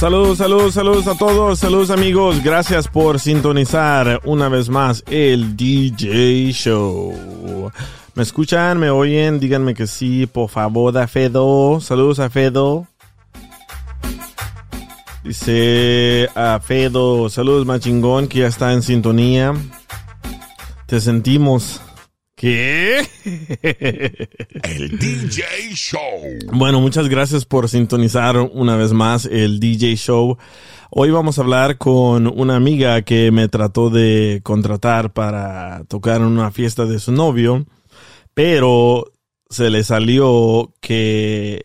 Saludos, saludos, saludos a todos, saludos amigos, gracias por sintonizar una vez más el DJ Show. ¿Me escuchan? ¿Me oyen? Díganme que sí, por favor, a Fedo. Saludos a Fedo. Dice a Fedo, saludos machingón que ya está en sintonía. Te sentimos. ¿Qué? El DJ Show. Bueno, muchas gracias por sintonizar una vez más el DJ Show. Hoy vamos a hablar con una amiga que me trató de contratar para tocar en una fiesta de su novio, pero se le salió que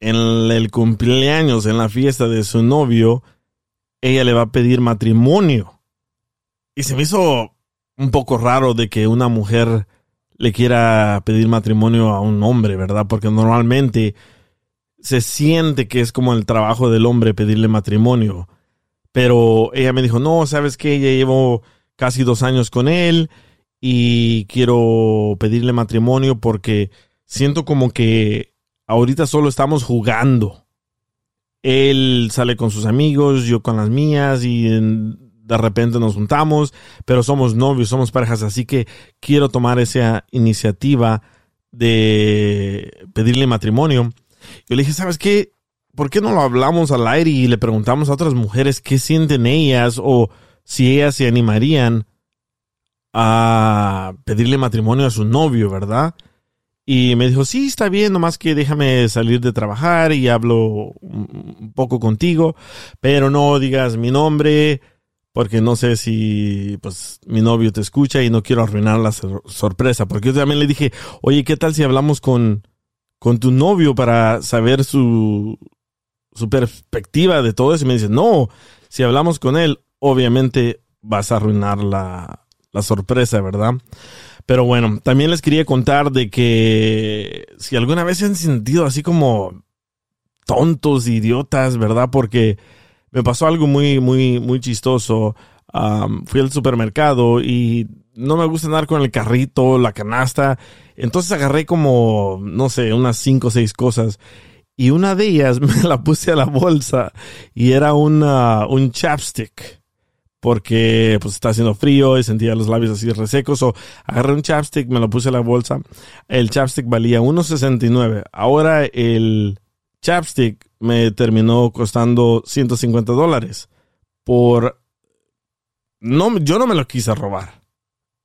en el cumpleaños, en la fiesta de su novio, ella le va a pedir matrimonio. Y se me hizo un poco raro de que una mujer le quiera pedir matrimonio a un hombre, ¿verdad? Porque normalmente se siente que es como el trabajo del hombre pedirle matrimonio. Pero ella me dijo, no, sabes que ella llevo casi dos años con él y quiero pedirle matrimonio porque siento como que ahorita solo estamos jugando. Él sale con sus amigos, yo con las mías y en- de repente nos juntamos, pero somos novios, somos parejas, así que quiero tomar esa iniciativa de pedirle matrimonio. Yo le dije, ¿sabes qué? ¿Por qué no lo hablamos al aire y le preguntamos a otras mujeres qué sienten ellas o si ellas se animarían a pedirle matrimonio a su novio, ¿verdad? Y me dijo, sí, está bien, nomás que déjame salir de trabajar y hablo un poco contigo, pero no digas mi nombre, porque no sé si pues mi novio te escucha y no quiero arruinar la sor- sorpresa, porque yo también le dije, oye, ¿qué tal si hablamos con, con tu novio para saber su, su perspectiva de todo eso? Y me dice, no, si hablamos con él, obviamente vas a arruinar la, la sorpresa, ¿verdad? Pero bueno, también les quería contar de que si alguna vez se han sentido así como tontos, idiotas, ¿verdad? Porque me pasó algo muy, muy, muy chistoso. Fui al supermercado y no me gusta andar con el carrito, la canasta. Entonces agarré como, no sé, unas cinco o seis cosas. Y una de ellas me la puse a la bolsa y era un chapstick porque pues está haciendo frío y sentía los labios así resecos o agarré un chapstick, me lo puse en la bolsa. El chapstick valía 1.69. Ahora el chapstick me terminó costando 150 dólares por no yo no me lo quise robar,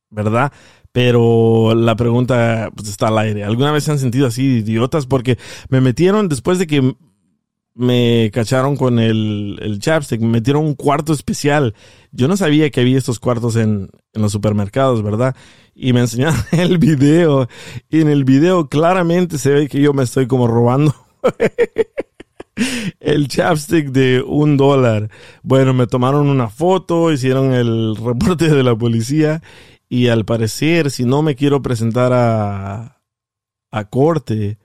¿verdad? Pero la pregunta pues, está al aire. ¿Alguna vez se han sentido así idiotas? Porque me metieron después de que me cacharon con el, el chapstick, me metieron un cuarto especial. Yo no sabía que había estos cuartos en, en los supermercados, ¿verdad? Y me enseñaron el video. Y en el video claramente se ve que yo me estoy como robando el chapstick de un dólar. Bueno, me tomaron una foto, hicieron el reporte de la policía. Y al parecer, si no me quiero presentar a, a corte,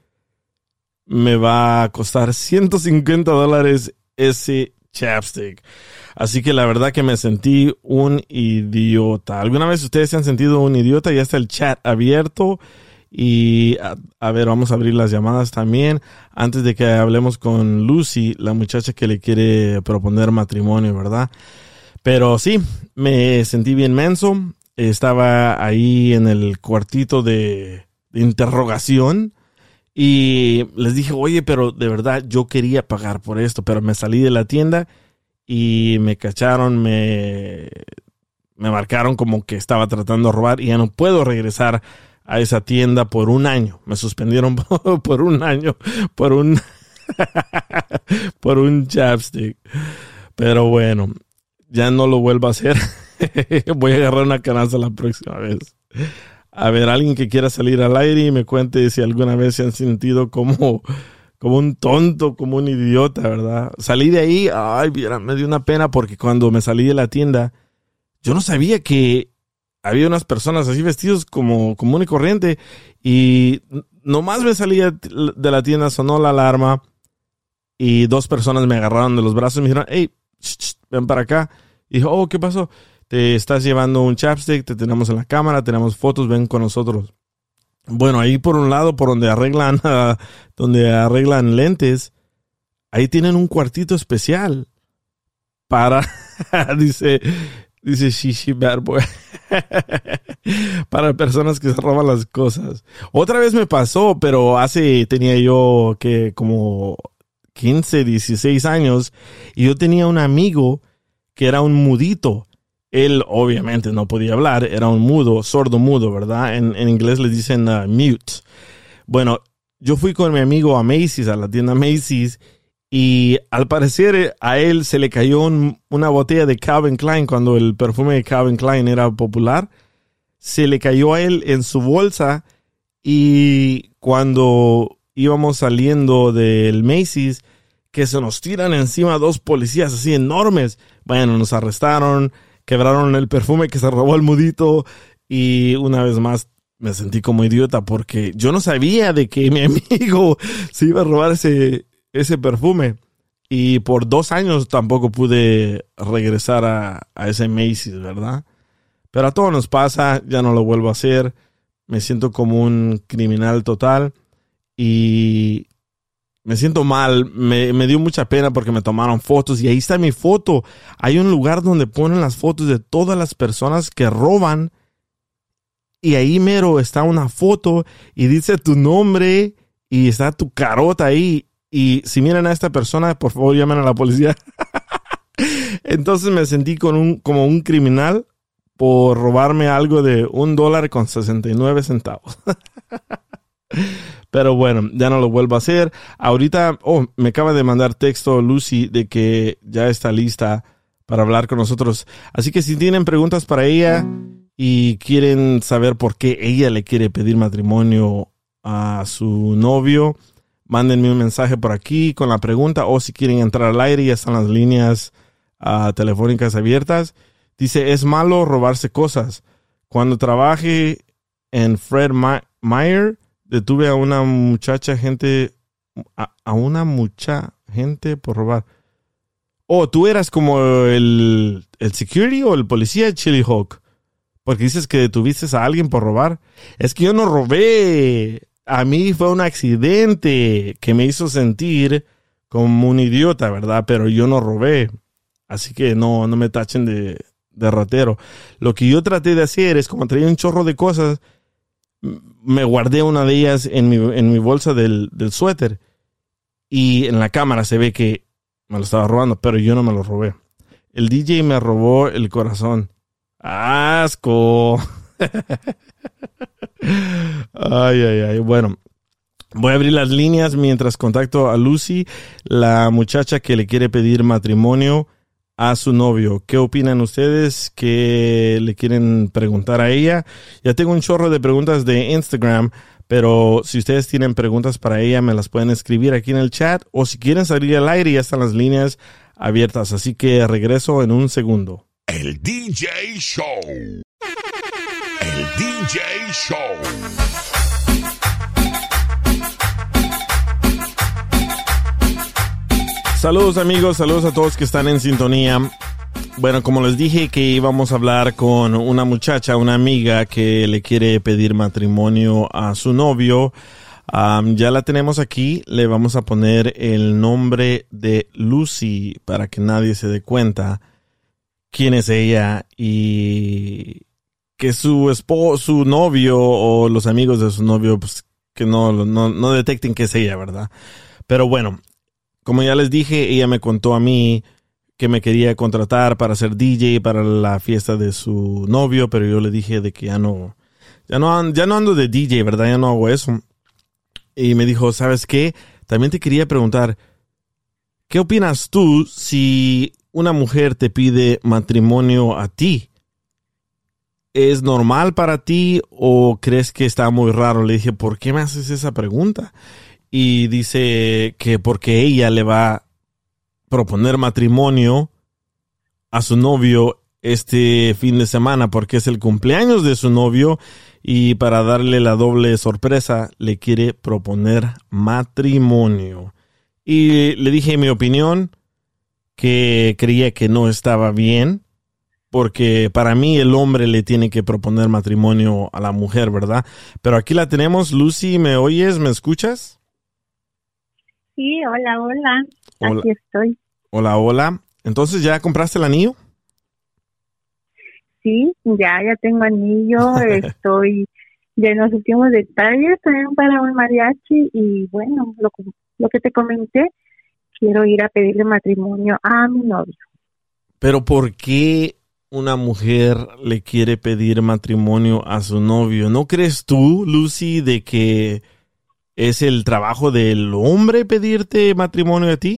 me va a costar 150 dólares ese chapstick. Así que la verdad que me sentí un idiota. ¿Alguna vez ustedes se han sentido un idiota? Ya está el chat abierto. Y a, ver, vamos a abrir las llamadas también. Antes de que hablemos con Lucy, la muchacha que le quiere proponer matrimonio, ¿verdad? Pero sí, me sentí bien menso. estaba ahí en el cuartito de, de interrogación y les dije, oye, pero de verdad yo quería pagar por esto, pero me salí de la tienda y me cacharon, me, me marcaron como que estaba tratando de robar y ya no puedo regresar a esa tienda por un año. Me suspendieron por un año por un por un chapstick. Pero bueno, ya no lo vuelvo a hacer. Voy a agarrar una canasta la próxima vez. A ver, alguien que quiera salir al aire y me cuente si alguna vez se han sentido como, como un tonto, como un idiota, ¿verdad? Salí de ahí, ay, me dio una pena porque cuando me salí de la tienda, yo no sabía que había unas personas así vestidos como común y corriente y nomás me salí de la tienda, sonó la alarma y dos personas me agarraron de los brazos y me dijeron, hey, ven para acá. Y dijo, oh, ¿qué pasó? Te estás llevando un chapstick, te tenemos en la cámara, tenemos fotos, ven con nosotros. Bueno, ahí por un lado, por donde arreglan, donde arreglan lentes, ahí tienen un cuartito especial para, dice, dice Shishi Bad Boy, para personas que se roban las cosas. Otra vez me pasó, pero hace, tenía yo que como 15, 16 años, y yo tenía un amigo que era un mudito. Él obviamente no podía hablar, era un mudo, sordo mudo, ¿verdad? En, inglés le dicen uh, mute. Bueno, yo fui con mi amigo a Macy's, a la tienda Macy's, y al parecer a él se le cayó una botella de Calvin Klein cuando el perfume de Calvin Klein era popular. Se le cayó a él en su bolsa y cuando íbamos saliendo del Macy's, que se nos tiran encima dos policías así enormes. Bueno, nos arrestaron, quebraron el perfume que se robó el mudito y una vez más me sentí como idiota porque yo no sabía de que mi amigo se iba a robar ese, ese perfume. Y por dos años tampoco pude regresar a, a ese Macy's, ¿verdad? Pero a todos nos pasa, ya no lo vuelvo a hacer. Me siento como un criminal total. Y me siento mal, me, me, dio mucha pena porque me tomaron fotos y ahí está mi foto. Hay un lugar donde ponen las fotos de todas las personas que roban y ahí mero está una foto y dice tu nombre y está tu carota ahí. Y si miran a esta persona, por favor llamen a la policía. Entonces me sentí con un, como un criminal por robarme algo de un dólar con 69 centavos. Pero bueno, ya no lo vuelvo a hacer. Ahorita, oh, me acaba de mandar texto Lucy de que ya está lista para hablar con nosotros. Así que si tienen preguntas para ella y quieren saber por qué ella le quiere pedir matrimonio a su novio, mándenme un mensaje por aquí con la pregunta o si quieren entrar al aire, ya están las líneas uh, telefónicas abiertas. Dice, es malo robarse cosas. Cuando trabaje en Fred Meyer, detuve a una muchacha gente, a, una mucha gente por robar. Oh, tú eras como el, el security o el policía de Chili Hawk. Porque dices que detuviste a alguien por robar. Es que yo no robé. A mí fue un accidente que me hizo sentir como un idiota, ¿verdad? Pero yo no robé. Así que no, no me tachen de, de ratero. Lo que yo traté de hacer es como traía un chorro de cosas me guardé una de ellas en mi, en mi bolsa del, del suéter y en la cámara se ve que me lo estaba robando, pero yo no me lo robé. El DJ me robó el corazón. ¡Asco! ay, ay, ay. Bueno, voy a abrir las líneas mientras contacto a Lucy, la muchacha que le quiere pedir matrimonio a su novio. ¿Qué opinan ustedes? ¿Qué le quieren preguntar a ella? Ya tengo un chorro de preguntas de Instagram, pero si ustedes tienen preguntas para ella, me las pueden escribir aquí en el chat o si quieren salir al aire, ya están las líneas abiertas. Así que regreso en un segundo. El DJ Show. DJ Show. Saludos amigos, saludos a todos que están en sintonía. Bueno, como les dije que íbamos a hablar con una muchacha, una amiga que le quiere pedir matrimonio a su novio. ya la tenemos aquí, le vamos a poner el nombre de Lucy para que nadie se dé cuenta quién es ella y que su esposo, su novio o los amigos de su novio, pues que no, no, no detecten que es ella, ¿verdad? Pero bueno, como ya les dije, ella me contó a mí que me quería contratar para ser DJ para la fiesta de su novio, pero yo le dije de que ya no, ya no, ya no ando de DJ, ¿verdad? Ya no hago eso. Y me dijo, ¿sabes qué? También te quería preguntar, ¿qué opinas tú si una mujer te pide matrimonio a ti? ¿Es normal para ti o crees que está muy raro? Le dije, ¿por qué me haces esa pregunta? Y dice que porque ella le va a proponer matrimonio a su novio este fin de semana porque es el cumpleaños de su novio y para darle la doble sorpresa le quiere proponer matrimonio. Y le dije mi opinión que creía que no estaba bien porque para mí el hombre le tiene que proponer matrimonio a la mujer, ¿verdad? Pero aquí la tenemos, Lucy, ¿me oyes? ¿Me escuchas? Sí, hola, hola. Hola. Aquí estoy. Hola, hola. Entonces, ¿ya compraste el anillo? Sí, ya, ya tengo anillo. estoy ya en los últimos detalles también para un mariachi y bueno, lo, lo que te comenté, quiero ir a pedirle matrimonio a mi novio. Pero ¿por qué una mujer le quiere pedir matrimonio a su novio? ¿No crees tú, Lucy, de que es el trabajo del hombre pedirte matrimonio a ti?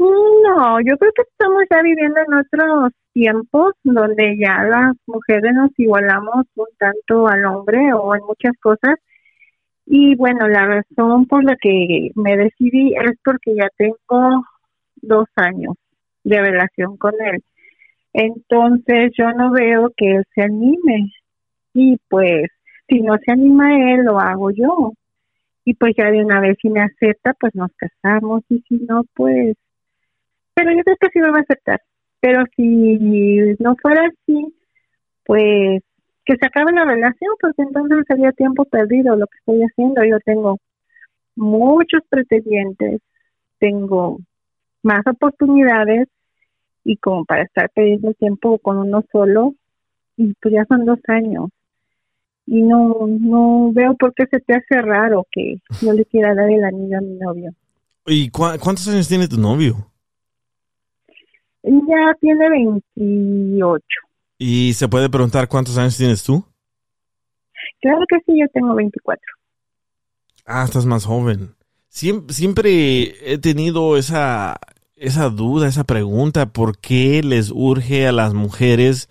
No, yo creo que estamos ya viviendo en otros tiempos donde ya las mujeres nos igualamos un tanto al hombre o en muchas cosas. Y bueno, la razón por la que me decidí es porque ya tengo dos años de relación con él. Entonces yo no veo que él se anime. Y pues si no se anima él, lo hago yo. Y pues ya de una vez si me acepta, pues nos casamos. Y si no, pues pero yo creo que sí me va a aceptar. Pero si no fuera así, pues que se acabe la relación, porque entonces sería tiempo perdido lo que estoy haciendo. Yo tengo muchos pretendientes, tengo más oportunidades y como para estar perdiendo tiempo con uno solo, y pues ya son dos años. Y no, no veo por qué se te hace raro que yo le quiera dar el anillo a mi novio. ¿Y cu- cuántos años tiene tu novio? Ya tiene 28. Y se puede preguntar cuántos años tienes tú. Claro que sí, yo tengo 24. Ah, estás más joven. Siempre, siempre he tenido esa, esa duda, esa pregunta, ¿por qué les urge a las mujeres,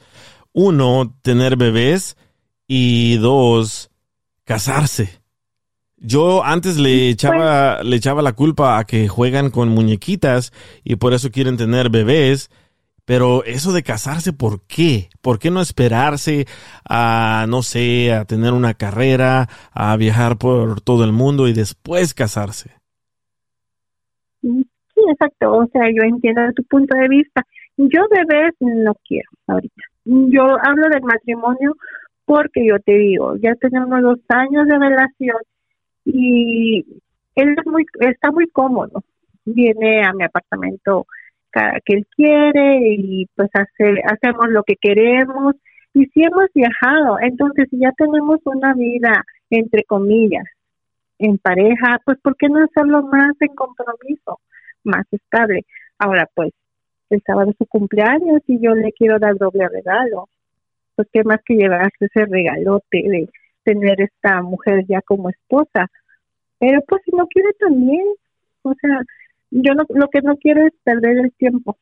uno, tener bebés y dos, casarse? Yo antes le echaba, le echaba la culpa a que juegan con muñequitas y por eso quieren tener bebés. Pero eso de casarse, ¿por qué? ¿Por qué no esperarse a, no sé, a tener una carrera, a viajar por todo el mundo y después casarse? Sí, exacto. O sea, yo entiendo tu punto de vista. Yo bebés no quiero ahorita. Yo hablo del matrimonio porque yo te digo, ya tenemos dos años de relación y él es muy, está muy cómodo. Viene a mi apartamento cada que él quiere y pues hace, hacemos lo que queremos y si hemos viajado, entonces si ya tenemos una vida entre comillas en pareja, pues ¿por qué no hacerlo más en compromiso, más estable? Ahora pues el sábado es su cumpleaños y yo le quiero dar doble regalo. Pues qué más que llevarse ese regalote de tener esta mujer ya como esposa. Pero pues si no quiere también, o sea, yo no, lo que no quiero es perder el tiempo.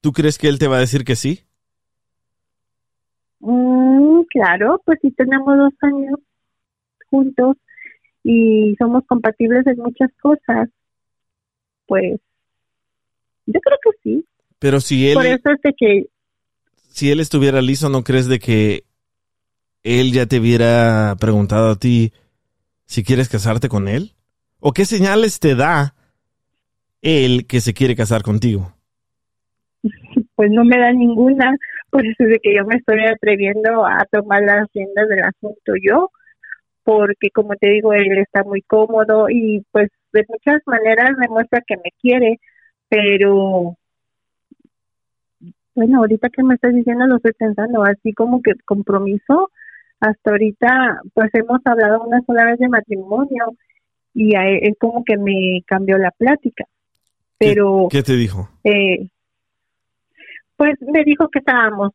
¿Tú crees que él te va a decir que sí? Mm, claro, pues si tenemos dos años juntos y somos compatibles en muchas cosas, pues yo creo que sí. Pero si él, Por eso es de que si él estuviera listo, ¿no crees de que él ya te hubiera preguntado a ti si quieres casarte con él? ¿O qué señales te da él que se quiere casar contigo? pues no me da ninguna, por eso es de que yo me estoy atreviendo a tomar las riendas del asunto yo, porque como te digo, él está muy cómodo y pues de muchas maneras demuestra que me quiere, pero bueno, ahorita que me estás diciendo lo estoy pensando, así como que compromiso, hasta ahorita pues hemos hablado una sola vez de matrimonio y él, él como que me cambió la plática, ¿Qué- pero ¿Qué, te dijo? eh, pues me dijo que estábamos,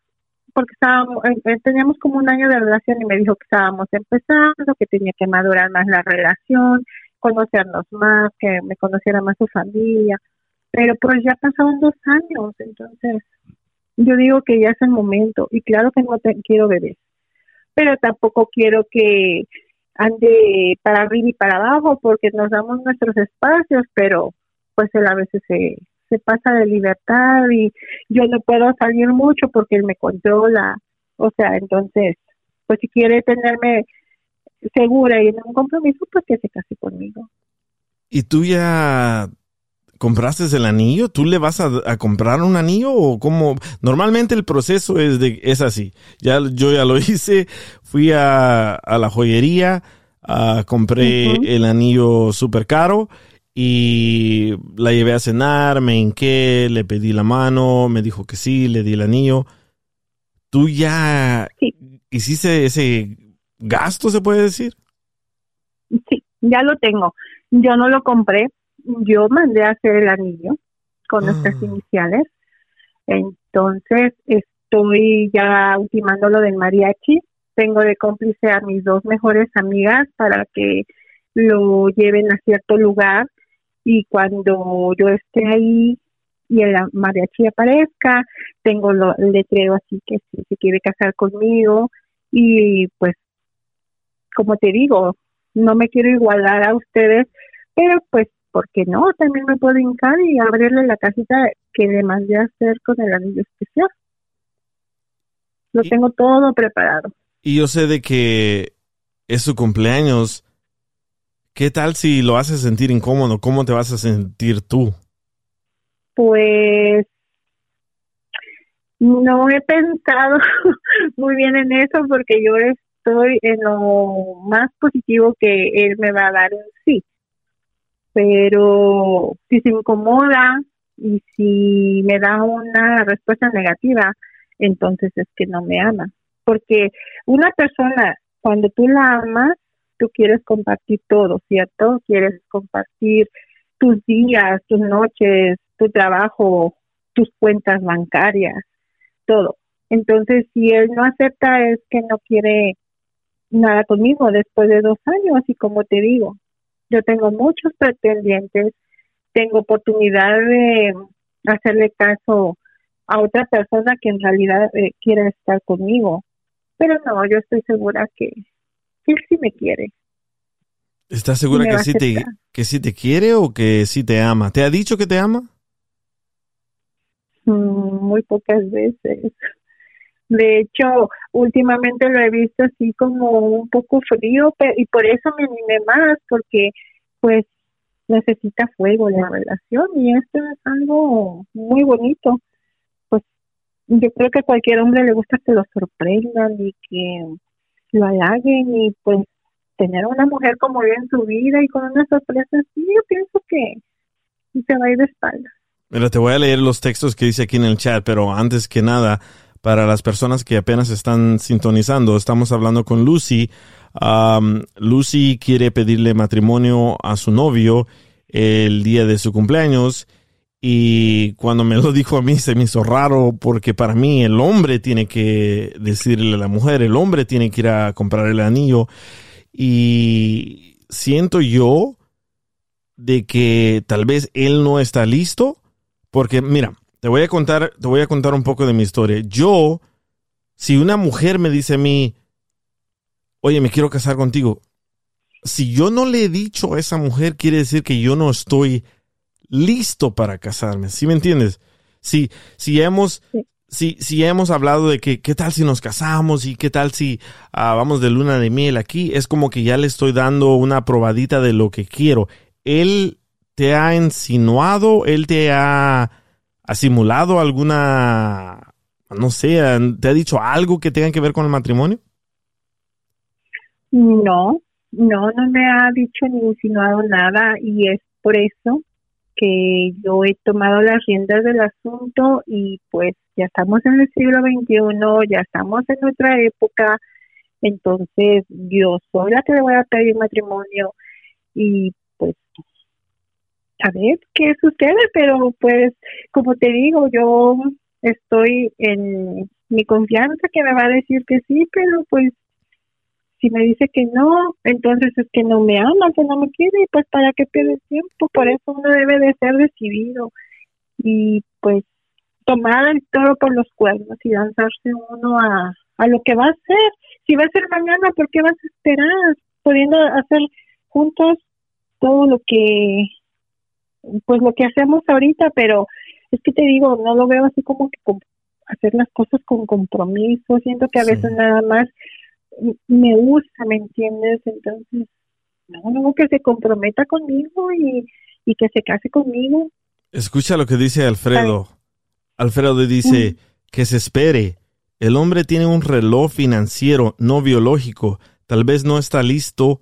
porque estábamos, eh, eh, teníamos como un año de relación y me dijo que estábamos empezando, que tenía que madurar más la relación, conocernos más, que me conociera más su familia, pero pues ya pasaron dos años, entonces yo digo que ya es el momento y claro que no te, quiero bebés, pero tampoco quiero que ande para arriba y para abajo porque nos damos nuestros espacios, pero pues él a veces se, pasa de libertad y yo no puedo salir mucho porque él me controla. O sea, entonces, pues si quiere tenerme segura y en un compromiso, pues que se case conmigo. ¿Y tú ya compraste el anillo? ¿Tú le vas a, a comprar un anillo o cómo? Normalmente el proceso es de es así. Ya yo ya lo hice, fui a, a la joyería, ah, compré el anillo súper caro y la llevé a cenar, me hinqué, le pedí la mano, me dijo que sí, le di el anillo. ¿Tú ya Sí. hiciste ese gasto, se puede decir? Sí, ya lo tengo. Yo no lo compré, yo mandé a hacer el anillo con nuestras Ah. iniciales. Entonces, estoy ya ultimando lo del mariachi. Tengo de cómplice a mis dos mejores amigas para que lo lleven a cierto lugar y cuando yo esté ahí y el mariachi aparezca, tengo lo, el letrero así que si se quiere casar conmigo y pues como te digo, no me quiero igualar a ustedes, pero pues, ¿por qué no? También me puedo hincar y abrirle la casita que le mandé a hacer con el anillo especial. Lo Y- tengo todo preparado. Y yo sé de que es su cumpleaños. ¿Qué tal si lo hace sentir incómodo? ¿Cómo te vas a sentir tú? Pues no he pensado muy bien en eso porque yo estoy en lo más positivo que él me va a dar en sí. Pero si se incomoda y si me da una respuesta negativa, entonces es que no me ama. Porque una persona, cuando tú la amas, tú quieres compartir todo, ¿cierto? Quieres compartir tus días, tus noches, tu trabajo, tus cuentas bancarias, todo. Entonces, si él no acepta es que no quiere nada conmigo después de dos años y como te digo, yo tengo muchos pretendientes, tengo oportunidad de hacerle caso a otra persona que en realidad eh, quiera estar conmigo, pero no, yo estoy segura que, que él sí me quiere. ¿Estás segura que sí, te, que sí te quiere o que sí te ama? ¿Te ha dicho que te ama? Mm, muy pocas veces. De hecho, últimamente lo he visto así como un poco frío pe- y por eso me animé más porque pues necesita fuego la relación y esto es algo muy bonito. Pues yo creo que a cualquier hombre le gusta que lo sorprendan y que lo halaguen y pues tener a una mujer como él en su vida y con una sorpresa yo pienso que se va a ir de espalda. Mira, te voy a leer los textos que dice aquí en el chat, pero antes que nada, para las personas que apenas están sintonizando, estamos hablando con Lucy. Lucy quiere pedirle matrimonio a su novio el día de su cumpleaños Y cuando me lo dijo a mí se me hizo raro porque para mí el hombre tiene que decirle a la mujer, el hombre tiene que ir a comprar el anillo. Y siento yo de que tal vez él no está listo porque mira, te voy a contar, te voy a contar un poco de mi historia. Yo, si una mujer me dice a mí, oye, me quiero casar contigo, si yo no le he dicho a esa mujer, quiere decir que yo no estoy listo para casarme. ¿Sí me entiendes? Si, si hemos, si, si hemos hablado de que qué tal si nos casamos y qué tal si ah, vamos de luna de miel aquí, es como que ya le estoy dando una probadita de lo que quiero. Él te ha insinuado, él te ha, ha simulado alguna, no sé, te ha dicho algo que tenga que ver con el matrimonio? No, no, no me ha dicho ni insinuado nada y es por eso que yo he tomado las riendas del asunto y pues ya estamos en el siglo XXI, ya estamos en otra época, entonces yo soy la que le voy a pedir matrimonio y a ver qué sucede, pero pues como te digo, yo estoy en mi confianza que me va a decir que sí, pero pues si me dice que no, entonces es que no me ama, que no me quiere, y pues para qué pierde tiempo, por eso uno debe de ser decidido y pues tomar el toro por los cuernos y lanzarse uno a, a lo que va a ser. Si va a ser mañana, ¿por qué vas a esperar? Pudiendo hacer juntos todo lo que, pues lo que hacemos ahorita, pero es que te digo, no lo veo así como que hacer las cosas con compromiso, siento que a veces nada más me usa, ¿me entiendes? Entonces, no, no, que se comprometa conmigo y, y que se case conmigo. Escucha lo que dice Alfredo. Alfredo dice que se espere. El hombre tiene un reloj financiero, no biológico. Tal vez no está listo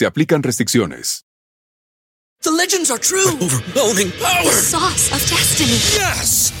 se aplican restricciones. The legends are true. Overwhelming power! The sauce of destiny. Yes!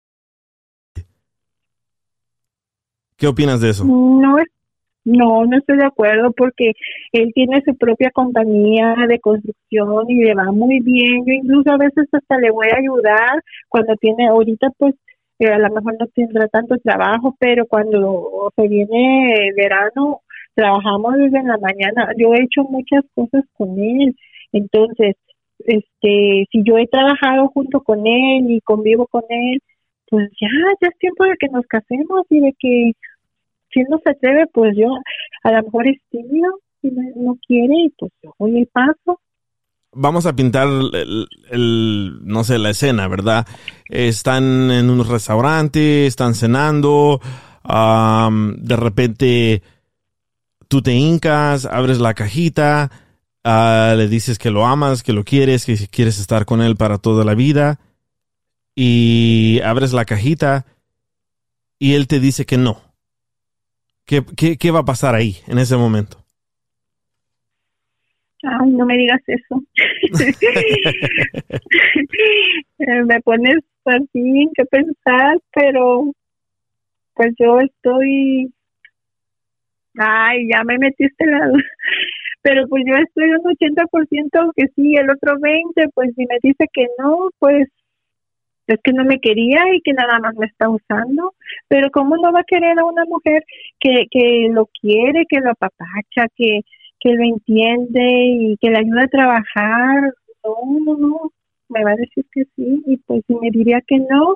¿Qué opinas de eso? No, no, no estoy de acuerdo porque él tiene su propia compañía de construcción y le va muy bien. Yo incluso a veces hasta le voy a ayudar cuando tiene, ahorita pues eh, a lo mejor no tendrá tanto trabajo, pero cuando se viene verano trabajamos desde la mañana. Yo he hecho muchas cosas con él. Entonces, este, si yo he trabajado junto con él y convivo con él, pues ya, ya es tiempo de que nos casemos y de que si él no se atreve, pues yo a lo mejor es tímido y no, quiere y pues yo paso. Vamos a pintar el, no sé, la escena, ¿verdad? Están en un restaurante, están cenando, de repente tú te hincas, abres la cajita, ah, le dices que lo amas, que lo quieres, que quieres estar con él para toda la vida, y abres la cajita y él te dice que no. ¿Qué, qué, qué va a pasar ahí, en ese momento? Ay, no me digas eso. Me pones así que pensar, pero pues yo estoy... Ay, ya me metiste la... Pero pues yo estoy un 80% que sí, el otro 20, pues si me dice que no, pues es que no me quería y que nada más me está usando. Pero ¿cómo no va a querer a una mujer que, que lo quiere, que lo apapacha, que, que lo entiende y que le ayuda a trabajar? No, no, no. Me va a decir que sí y pues si me diría que no,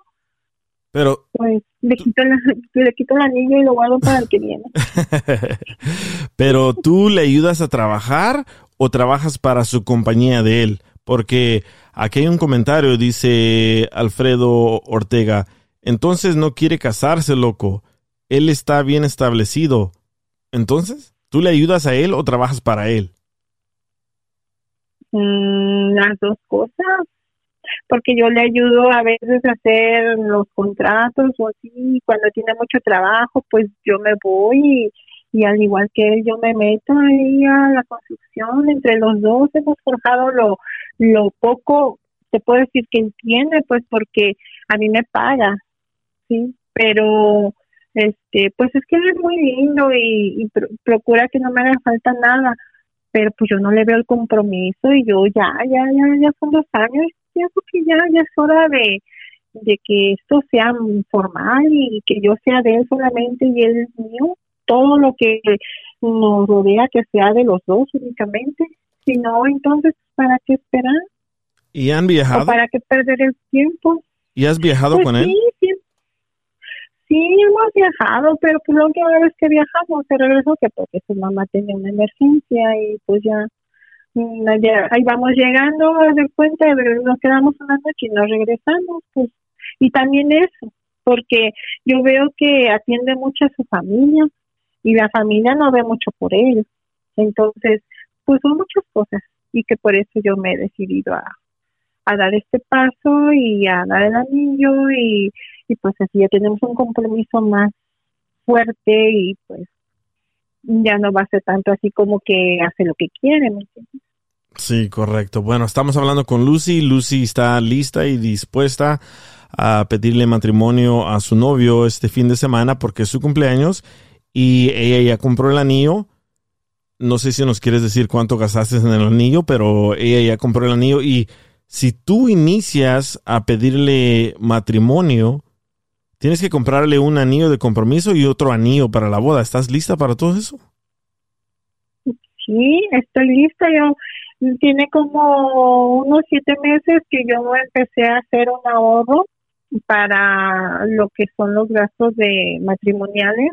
Pero, Pues le quito, la- le quito el anillo y lo guardo para el que viene. pero tú le ayudas a trabajar o trabajas para su compañía de él? Porque aquí hay un comentario, dice Alfredo Ortega. Entonces no quiere casarse, loco. Él está bien establecido. Entonces, ¿tú le ayudas a él o trabajas para él? Mm, las dos cosas. Porque yo le ayudo a veces a hacer los contratos o así. Cuando tiene mucho trabajo, pues yo me voy y, y al igual que él, yo me meto ahí a la construcción. Entre los dos hemos forjado lo, lo poco, te puedo decir que él tiene, pues porque a mí me paga, ¿sí? Pero este pues es que él es muy lindo y, y pro- procura que no me haga falta nada pero pues yo no le veo el compromiso y yo ya ya ya ya son dos años pienso que ya ya es hora de de que esto sea formal y que yo sea de él solamente y él es mío todo lo que nos rodea que sea de los dos únicamente si no entonces para qué esperar ¿Y han o viajado? para qué perder el tiempo ¿Y has viajado pues con sí, él? sí. Sí, hemos viajado, pero pues la última vez que viajamos se regresó que porque su mamá tenía una emergencia y pues ya, mm, ya ahí vamos llegando a dar cuenta, nos quedamos una noche y nos regresamos, pues. Y también eso, porque yo veo que atiende mucho a su familia y la familia no ve mucho por él. Entonces, pues son muchas cosas y que por eso yo me he decidido a, a dar este paso y a dar el anillo y, y pues así ya tenemos un compromiso más fuerte y pues ya no va a ser tanto así como que hace lo que quiere, ¿me entiendes? Sí, correcto. Bueno, estamos hablando con Lucy. Lucy está lista y dispuesta a pedirle matrimonio a su novio este fin de semana porque es su cumpleaños y ella ya compró el anillo. No sé si nos quieres decir cuánto gastaste en el anillo, pero ella ya compró el anillo y si tú inicias a pedirle matrimonio, tienes que comprarle un anillo de compromiso y otro anillo para la boda. ¿Estás lista para todo eso? Sí, estoy lista. Yo tiene como unos siete meses que yo empecé a hacer un ahorro para lo que son los gastos de matrimoniales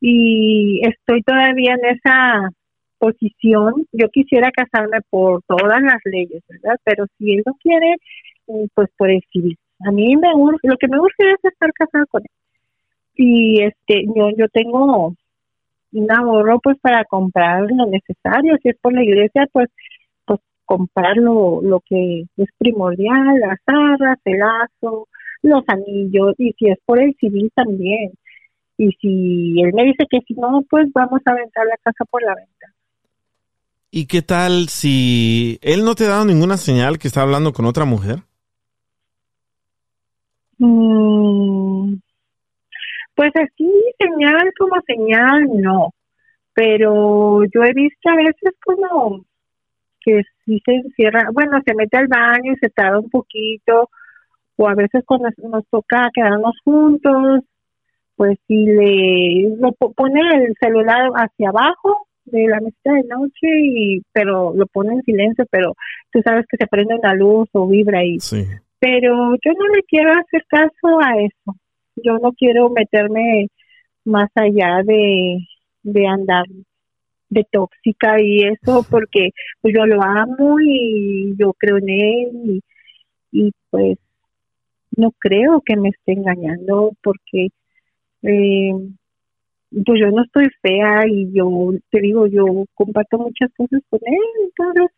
y estoy todavía en esa posición. Yo quisiera casarme por todas las leyes, ¿verdad? Pero si él no quiere, mm, pues por el civil. A mí me urge, lo que me urge es estar casada con él. Y este, yo, yo tengo un ahorro pues para comprar lo necesario. Si es por la iglesia, pues, pues comprar lo, lo que es primordial, las arras, el lazo, los anillos, y si es por el civil también. Y si él me dice que si no, pues vamos a aventar la casa por la venta. ¿Y qué tal si él no te ha dado ninguna señal que está hablando con otra mujer? Mm, pues así, señal como señal, no. Pero yo he visto a veces como que sí se encierra, bueno, se mete al baño y se tarda un poquito, o a veces cuando nos toca quedarnos juntos, pues si le lo po- pone el celular hacia abajo de la mesita de noche y pero lo pone en silencio pero tú sabes que se prende una luz o vibra y Sí. pero yo no le quiero hacer caso a eso yo no quiero meterme más allá de de andar de tóxica y eso porque pues yo lo amo y yo creo en él y, y pues no creo que me esté engañando porque eh, pues yo no estoy fea y yo te digo yo comparto muchas cosas con él entonces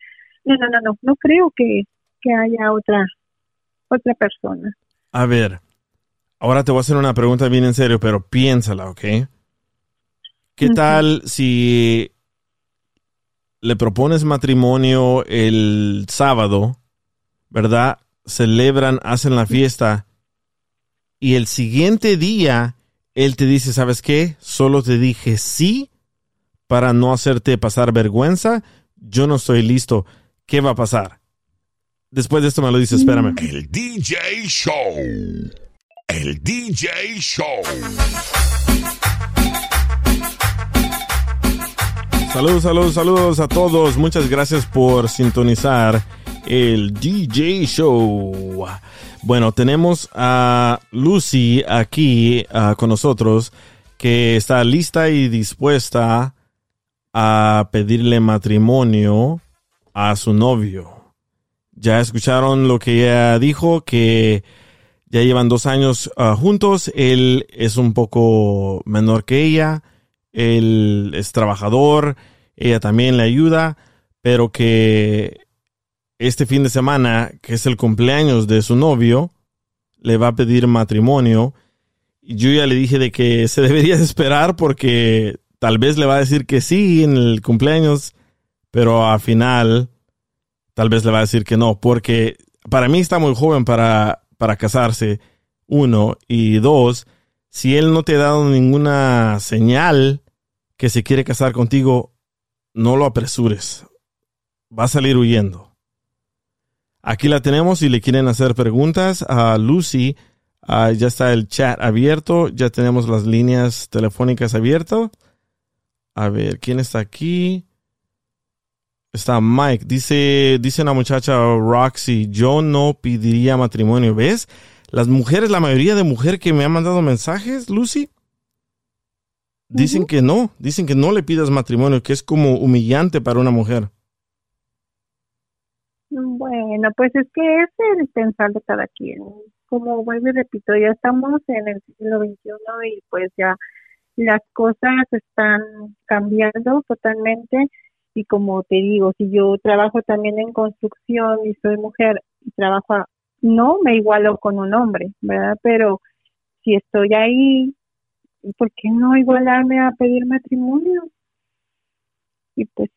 no no no no no creo que, que haya otra otra persona A ver, ahora te voy a hacer una pregunta bien en serio, pero piénsala, ¿ok? ¿Qué tal si le propones matrimonio el sábado, ¿verdad? Celebran, hacen la fiesta y el siguiente día él te dice, ¿sabes qué? Solo te dije sí para no hacerte pasar vergüenza. Yo no estoy listo. ¿Qué va a pasar? Después de esto me lo dices, espérame. El DJ Show. El DJ Show. Saludos, saludos, saludos a todos. Muchas gracias por sintonizar el DJ Show. Bueno, tenemos a Lucy aquí ah, con nosotros que está lista y dispuesta a pedirle matrimonio a su novio. Ya escucharon lo que ella dijo, que ya llevan dos años ah, juntos. Él es un poco menor que ella. Él es trabajador. Ella también le ayuda. Pero que este fin de semana, que es el cumpleaños de su novio, le va a pedir matrimonio. Y yo ya le dije de que se debería esperar porque tal vez le va a decir que sí en el cumpleaños, pero al final tal vez le va a decir que no, porque para mí está muy joven para, para casarse, uno, y dos, si él no te ha dado ninguna señal que se quiere casar contigo, no lo apresures, va a salir huyendo. Aquí la tenemos si le quieren hacer preguntas a Lucy. Ah, ya está el chat abierto, ya tenemos las líneas telefónicas abiertas. A ver, ¿quién está aquí? Está Mike. Dice, dice una muchacha Roxy, yo no pediría matrimonio. ¿Ves? Las mujeres, la mayoría de mujeres que me han mandado mensajes, Lucy, dicen que no, dicen que no le pidas matrimonio, que es como humillante para una mujer. Bueno, pues es que es el pensar de cada quien. Como vuelvo y repito, ya estamos en el siglo XXI y pues ya las cosas están cambiando totalmente y como te digo, si yo trabajo también en construcción y soy mujer y trabajo, no me igualo con un hombre, ¿verdad? Pero si estoy ahí, ¿por qué no igualarme a pedir matrimonio? Y pues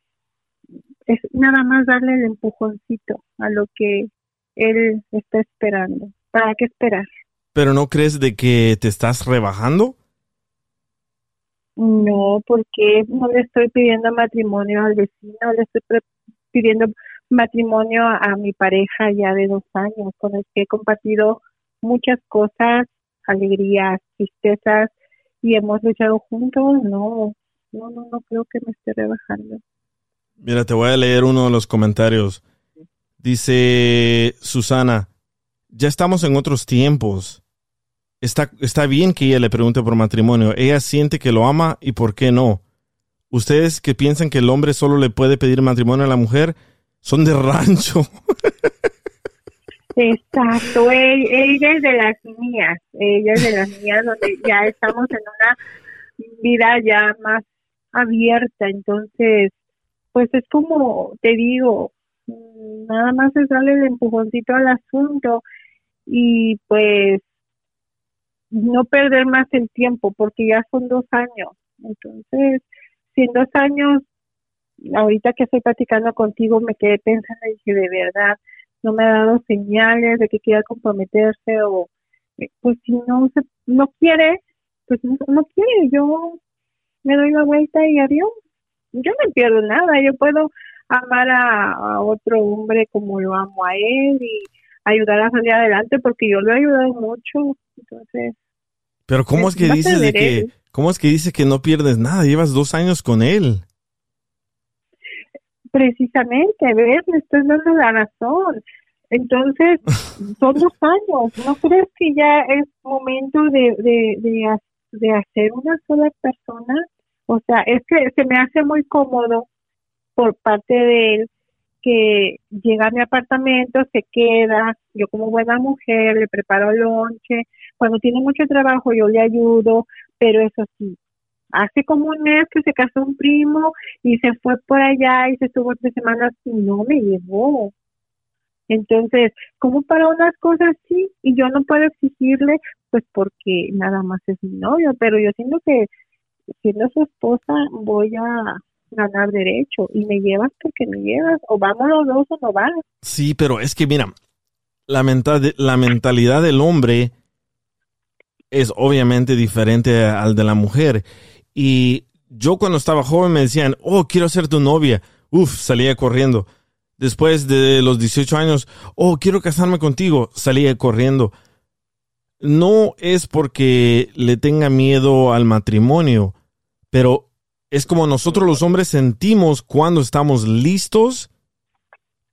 es nada más darle el empujoncito a lo que él está esperando. ¿Para qué esperar? ¿Pero no crees de que te estás rebajando? No, porque no le estoy pidiendo matrimonio al vecino, le estoy pidiendo matrimonio a, mi pareja ya de dos años, con el que he compartido muchas cosas, alegrías, tristezas, y hemos luchado juntos. No, no, no, no creo que me esté rebajando. Mira, te voy a leer uno de los comentarios. Dice Susana, ya estamos en otros tiempos. Está, está bien que ella le pregunte por matrimonio. Ella siente que lo ama y por qué no. Ustedes que piensan que el hombre solo le puede pedir matrimonio a la mujer, son de rancho. Exacto, ella, es de las mías, ella es de las mías donde ya estamos en una vida ya más abierta, entonces pues es como te digo, nada más es darle el empujoncito al asunto y pues no perder más el tiempo porque ya son dos años. Entonces, si en dos años, ahorita que estoy platicando contigo, me quedé pensando y dije, de verdad, no me ha dado señales de que quiera comprometerse o eh, pues si no se, no quiere, pues no, no quiere, yo me doy la vuelta y adiós yo no pierdo nada, yo puedo amar a, otro hombre como lo amo a él y ayudar a salir adelante porque yo lo he ayudado mucho, entonces. Pero cómo es que dices de que, cómo es que dices que no pierdes nada, llevas dos años con él. Precisamente, ¿ves? Me estás dando la razón. Entonces, son dos años. ¿No crees que ya es momento de, de, de, de hacer una sola persona? O sea, es que se me hace muy cómodo por parte de él que llega a mi apartamento, se queda, yo como buena mujer le preparo el lonche, cuando tiene mucho trabajo yo le ayudo, pero eso sí, hace como un mes que se casó un primo y se fue por allá y se estuvo tres semanas y no me llevó. Entonces, como para unas cosas sí, y yo no puedo exigirle, pues porque nada más es mi novio, pero yo siento que siendo su esposa voy a ganar derecho y me llevas porque me llevas o vamos los dos o no vas. Sí, pero es que mira, la, la mentalidad del hombre es obviamente diferente al de la mujer. Y yo cuando estaba joven me decían, oh, quiero ser tu novia. Uf, salía corriendo. Después de los 18 años, oh, quiero casarme contigo. Salía corriendo. No es porque le tenga miedo al matrimonio, pero es como nosotros los hombres sentimos cuando estamos listos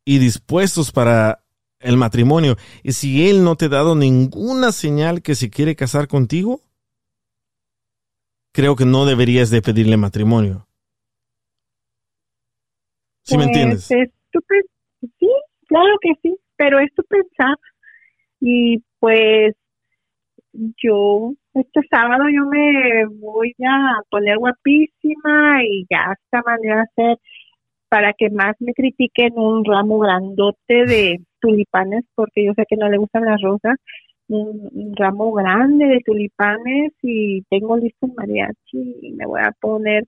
y dispuestos para el matrimonio. Y si él no te ha dado ninguna señal que se quiere casar contigo, creo que no deberías de pedirle matrimonio. ¿Sí me Pues, entiendes? es tu pe- sí, claro que sí, pero es tu pensar. Y pues yo, este sábado yo me voy a poner guapísima y ya esta manera hacer para que más me critiquen un ramo grandote de tulipanes, porque yo sé que no le gustan las rosas, un, un ramo grande de tulipanes y tengo listo el mariachi y me voy a poner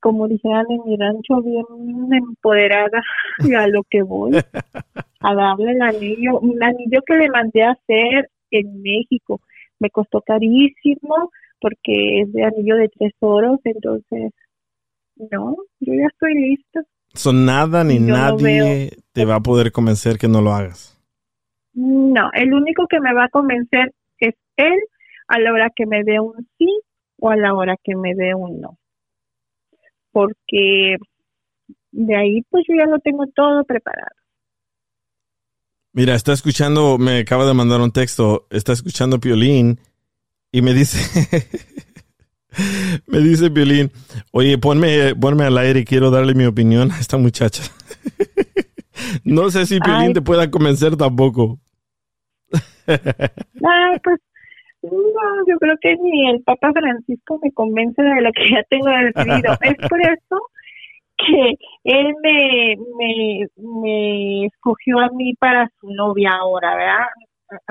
como dijeran en mi rancho, bien empoderada y a lo que voy, a darle el anillo, un anillo que le mandé a hacer en México. Me costó carísimo porque es de anillo de tres oros, entonces, no, yo ya estoy lista. So, nada ni Yo no nadie te va a poder convencer que no lo hagas. No, el único que me va a convencer es él a la hora que me dé un sí o a la hora que me dé un no. Porque de ahí pues yo ya lo tengo todo preparado. Mira, está escuchando, me acaba de mandar un texto, está escuchando Piolín y me dice, me dice Piolín, oye, ponme, ponme al aire, quiero darle mi opinión a esta muchacha. no sé si Piolín Ay. te pueda convencer tampoco. Ah, pues no, yo creo que ni el Papa Francisco me convence de lo que ya tengo decidido. es por eso que él me, me, me escogió a mí para su novia ahora, ¿verdad?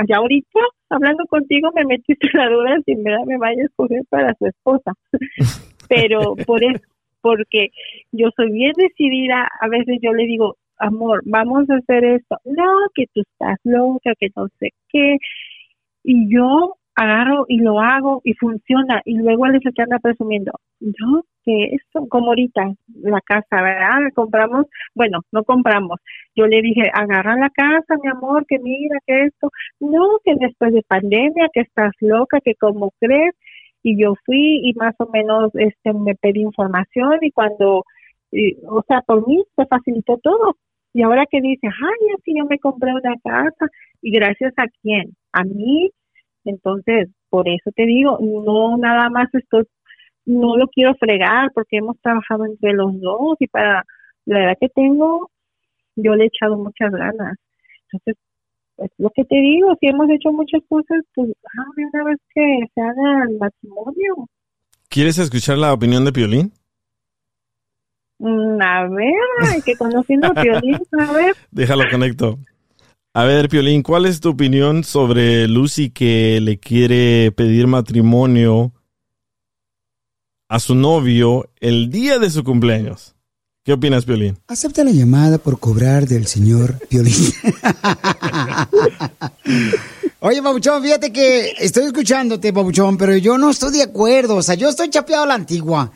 Ya ahorita, hablando contigo, me metiste la duda si en verdad me vaya a escoger para su esposa. Pero por eso, porque yo soy bien decidida, a veces yo le digo, amor, vamos a hacer esto. No, que tú estás loca, que no sé qué. Y yo agarro y lo hago y funciona. Y luego él es el que anda presumiendo, no, que esto, como ahorita, la casa, ¿verdad? Compramos, bueno, no compramos. Yo le dije, agarra la casa, mi amor, que mira, que esto. No, que después de pandemia, que estás loca, que como crees. Y yo fui y más o menos este me pedí información y cuando, o sea, por mí se facilitó todo. Y ahora que dice, ay, así yo me compré una casa y gracias a quién, a mí. Entonces, por eso te digo, no nada más estoy, no lo quiero fregar porque hemos trabajado entre los dos y para la edad que tengo, yo le he echado muchas ganas. Entonces, pues lo que te digo, si hemos hecho muchas cosas, pues ah, una vez que se haga el matrimonio. ¿Quieres escuchar la opinión de Piolín? Mm, a ver, que conociendo a Piolín, a ver. Déjalo conecto. A ver, Piolín, ¿cuál es tu opinión sobre Lucy que le quiere pedir matrimonio a su novio el día de su cumpleaños? ¿Qué opinas, Piolín? Acepta la llamada por cobrar del señor Piolín. Oye, Pabuchón, fíjate que estoy escuchándote, Pabuchón, pero yo no estoy de acuerdo. O sea, yo estoy chapeado a la antigua.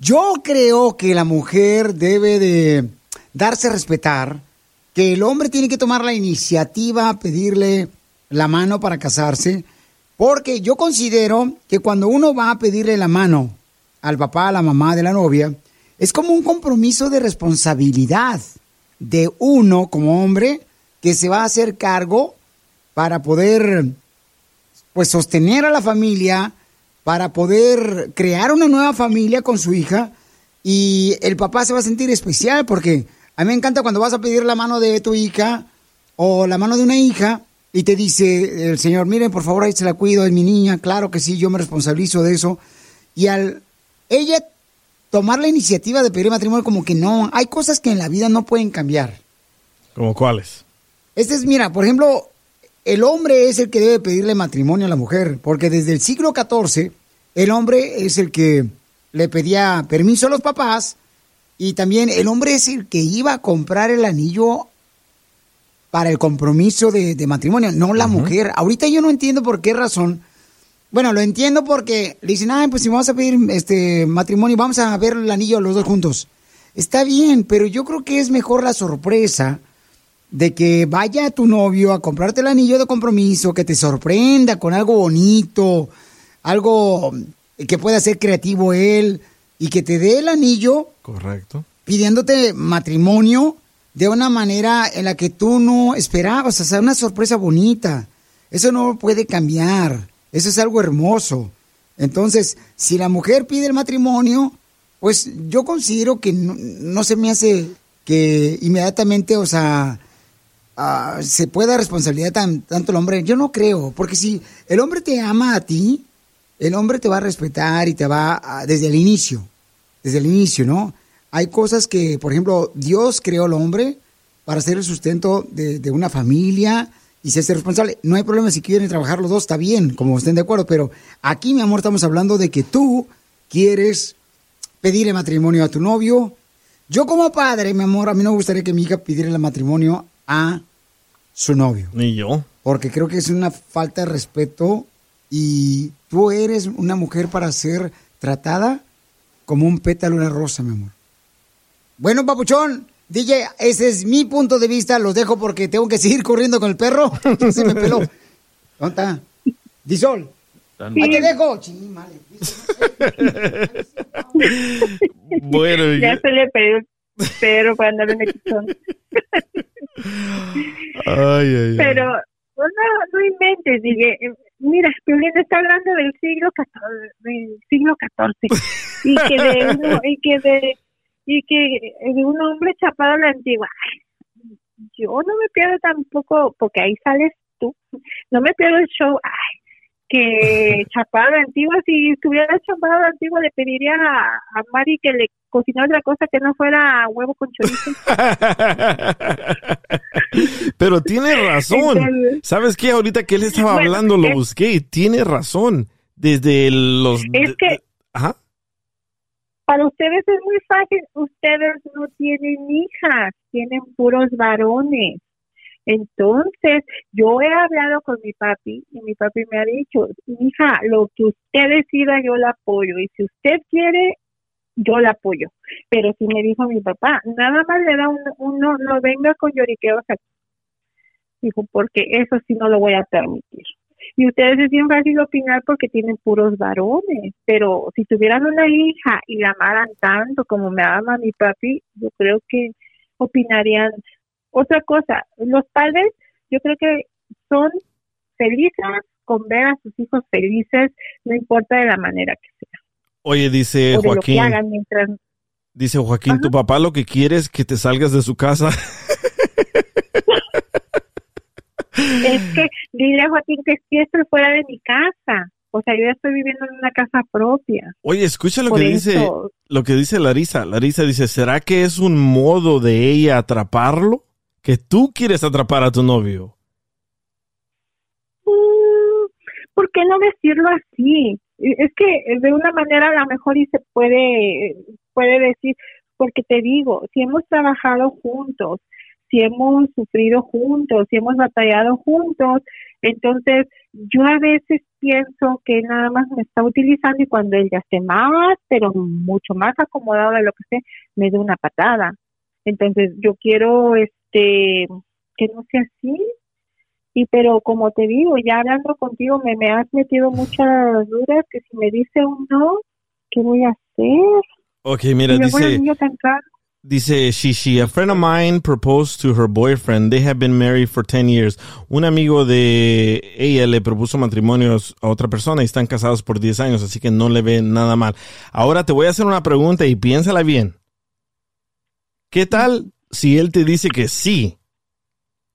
Yo creo que la mujer debe de darse a respetar, que el hombre tiene que tomar la iniciativa, pedirle la mano para casarse, porque yo considero que cuando uno va a pedirle la mano al papá, a la mamá de la novia, es como un compromiso de responsabilidad de uno como hombre que se va a hacer cargo para poder pues sostener a la familia, para poder crear una nueva familia con su hija y el papá se va a sentir especial porque a mí me encanta cuando vas a pedir la mano de tu hija o la mano de una hija y te dice el señor, miren, por favor, ahí se la cuido, es mi niña, claro que sí, yo me responsabilizo de eso. Y al ella tomar la iniciativa de pedir matrimonio como que no, hay cosas que en la vida no pueden cambiar. ¿Como cuáles? Este es, mira, por ejemplo, el hombre es el que debe pedirle matrimonio a la mujer, porque desde el siglo XIV el hombre es el que le pedía permiso a los papás y también el hombre es el que iba a comprar el anillo para el compromiso de, de matrimonio, no la mujer. Ahorita yo no entiendo por qué razón. Bueno, lo entiendo porque le dicen, ay, pues si vamos a pedir este matrimonio, vamos a ver el anillo los dos juntos. Está bien, pero yo creo que es mejor la sorpresa de que vaya tu novio a comprarte el anillo de compromiso, que te sorprenda con algo bonito, algo que pueda ser creativo él y que te dé el anillo Correcto. pidiéndote matrimonio de una manera en la que tú no esperabas, o sea, una sorpresa bonita. Eso no puede cambiar. Eso es algo hermoso. Entonces, si la mujer pide el matrimonio, pues yo considero que no, se me hace que inmediatamente, o sea, ah, se pueda responsabilidad tan, tanto el hombre. Yo no creo, porque si el hombre te ama a ti, el hombre te va a respetar y te va a- desde el inicio, desde el inicio, ¿no? Hay cosas que, por ejemplo, Dios creó al hombre para ser el sustento de una familia y ser responsable. No hay problema si quieren trabajar los dos, está bien, como estén de acuerdo, pero aquí, mi amor, estamos hablando de que tú quieres pedirle matrimonio a tu novio. Yo como padre, mi amor, a mí no me gustaría que mi hija pidiera el matrimonio a su novio. Ni yo. Porque creo que es una falta de respeto y tú eres una mujer para ser tratada como un pétalo de una rosa, mi amor. Bueno, papuchón, DJ, ese es mi punto de vista. Los dejo porque tengo que seguir corriendo con el perro. Se me peló. ¿Dónde está? Disol. Ahí te dejo. Vale. Bueno, Ya se le perdió el perro para andar en el ay, ay, ay. Pero no, no inventes, dije, eh, mira, Piolín está hablando del siglo XIV, del siglo XIV, y que de uno, y que de, y que de un hombre chapado a la antigua. Ay, yo no me pierdo tampoco, porque ahí sales tú, no me pierdo el show, ay, que chapado a la antigua, si estuviera chapado a la antigua le pediría a, a Mari que le cocinara otra cosa que no fuera huevo con chorizo. Pero tiene razón. Entonces- ¿Sabes qué? Ahorita que él estaba Bueno, hablando lo es- busqué y tiene razón. Desde los... Es que Ajá. Para ustedes es muy fácil, ustedes no tienen hijas, tienen puros varones. Entonces, yo he hablado con mi papi y mi papi me ha dicho, hija, lo que usted decida yo la apoyo y si usted quiere, yo la apoyo. Pero si me dijo mi papá, nada más le da uno, uno no venga con lloriqueos aquí. Dijo, porque eso sí no lo voy a permitir. Y ustedes es bien fácil opinar porque tienen puros varones, pero si tuvieran una hija y la amaran tanto como me ama mi papi, yo creo que opinarían otra cosa. Los padres, yo creo que son felices con ver a sus hijos felices, no importa de la manera que sea, Oye, dice o de lo Joaquín. que hagan mientras Dice Joaquín, tu papá lo que quiere es que te salgas de su casa. Es que dile a Joaquín que si estoy fuera de mi casa. O sea, yo ya estoy viviendo en una casa propia. Oye, escucha lo Por que dice, eso- lo que dice Larisa. Larisa dice, ¿será que es un modo de ella atraparlo? Que tú quieres atrapar a tu novio. Mm, ¿Por qué no decirlo así? Es que de una manera a lo mejor y se puede, puede decir, porque te digo, si hemos trabajado juntos, si hemos sufrido juntos, si hemos batallado juntos, entonces yo a veces pienso que nada más me está utilizando y cuando él ya esté más, pero mucho más acomodado de lo que esté, me da una patada. Entonces yo quiero este que no sea así, y pero como te digo, ya hablando contigo me, me has metido muchas dudas que si me dice un no, ¿qué voy a hacer? Ok, mira, dice, niño tan caro. Dice Shishi, a friend of mine proposed to her boyfriend. They have been married for 10 years. Un amigo de ella le propuso matrimonios a otra persona y están casados por 10 años, así que no le ve nada mal. Ahora te voy a hacer una pregunta y piénsala bien. ¿Qué tal si él te dice que sí?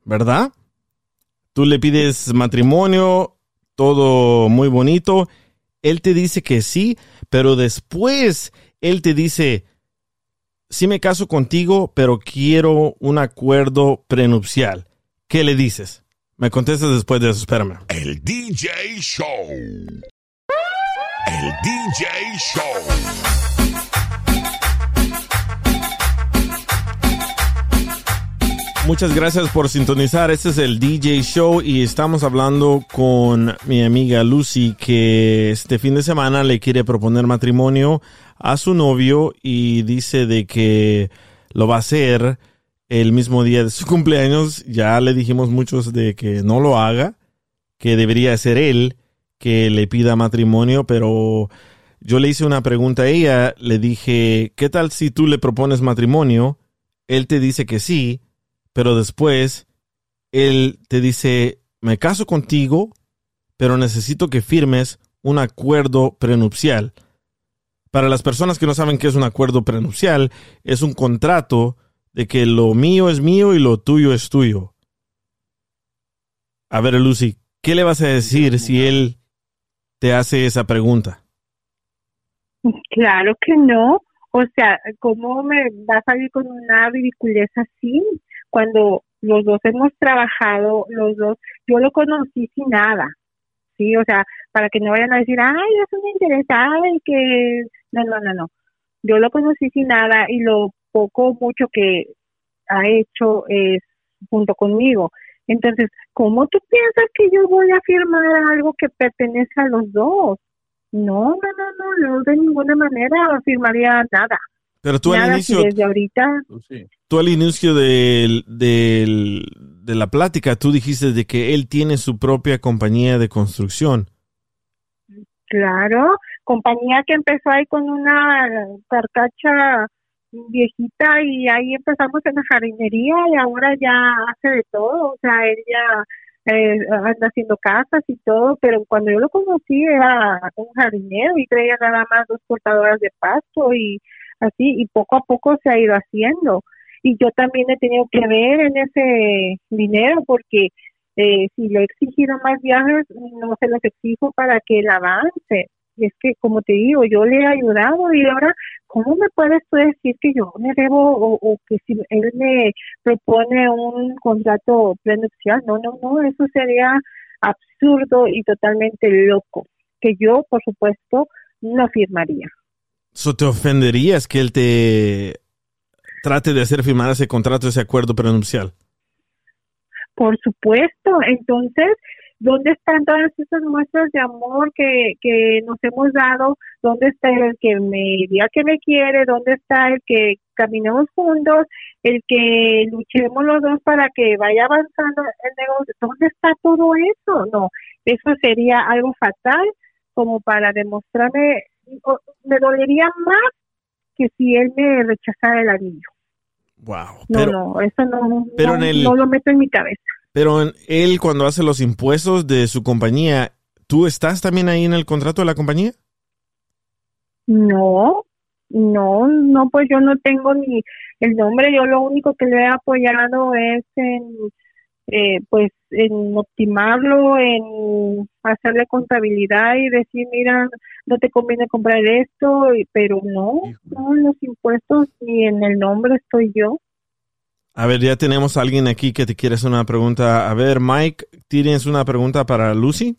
¿Verdad? Tú le pides matrimonio, todo muy bonito. Él te dice que sí, pero después él te dice, sí me caso contigo, pero quiero un acuerdo prenupcial. ¿Qué le dices? Me contestas después de eso, espérame. El DJ Show. El DJ Show. Muchas gracias por sintonizar. Este es el DJ Show y estamos hablando con mi amiga Lucy que este fin de semana le quiere proponer matrimonio a su novio y dice de que lo va a hacer el mismo día de su cumpleaños. Ya le dijimos muchos de que no lo haga, que debería ser él que le pida matrimonio, pero yo le hice una pregunta a ella, le dije, ¿qué tal si tú le propones matrimonio? Él te dice que sí, pero después él te dice, me caso contigo, pero necesito que firmes un acuerdo prenupcial. Para las personas que no saben qué es un acuerdo prenupcial, es un contrato de que lo mío es mío y lo tuyo es tuyo. A ver, Lucy, ¿qué le vas a decir si él te hace esa pregunta? Claro que no. O sea, ¿cómo me va a salir con una ridiculez así? Cuando los dos hemos trabajado, los dos, yo lo conocí sin nada, ¿sí? O sea, para que no vayan a decir, ay, es una interesada y que... No, no, no, no. Yo lo conocí sin nada y lo poco mucho que ha hecho es junto conmigo. Entonces, ¿cómo tú piensas que yo voy a firmar algo que pertenece a los dos? No, no, no, no, no de ninguna manera firmaría nada. Pero tú al Nada, inicio, si desde ahorita, tú al inicio del- de la plática, tú dijiste de que él tiene su propia compañía de construcción. claro, compañía que empezó ahí con una carcacha viejita y ahí empezamos en la jardinería y ahora ya hace de todo, o sea, él ya eh, anda haciendo casas y todo, pero cuando yo lo conocí era un jardinero y traía nada más dos cortadoras de pasto y así, y poco a poco se ha ido haciendo. Y yo también he tenido que ver en ese dinero porque eh, si le he exigido más viajes, no se los exijo para que él avance. Y es que, como te digo, yo le he ayudado y ahora, ¿cómo me puedes tú decir que yo me debo o, o que si él me propone un contrato prenupcial? No, no, no, eso sería absurdo y totalmente loco, que yo, por supuesto, no firmaría. ¿So te ofenderías que él te trate de hacer firmar ese contrato, ese acuerdo prenupcial? Por supuesto, entonces, ¿dónde están todas esas muestras de amor que, que nos hemos dado? ¿Dónde está el que me diga que me quiere? ¿Dónde está el que caminemos juntos? El que luchemos los dos para que vaya avanzando el negocio. ¿Dónde está todo eso? No, eso sería algo fatal como para demostrarme, me dolería más que si él me rechazara el anillo. Wow. No, Pero, no, eso no, pero no, en el- no lo meto en mi cabeza. pero en- él cuando hace los impuestos de su compañía, ¿tú estás también ahí en el contrato de la compañía? No, no, no, pues yo no tengo ni el nombre, yo lo único que le he apoyado es en, eh, pues, en optimarlo, en hacerle contabilidad y decir, mira, no te conviene comprar esto, y- pero no, no en los impuestos ni en el nombre estoy yo. A ver, ya tenemos a alguien aquí que te quiere hacer una pregunta. A ver, Mike, ¿tienes una pregunta para Lucy?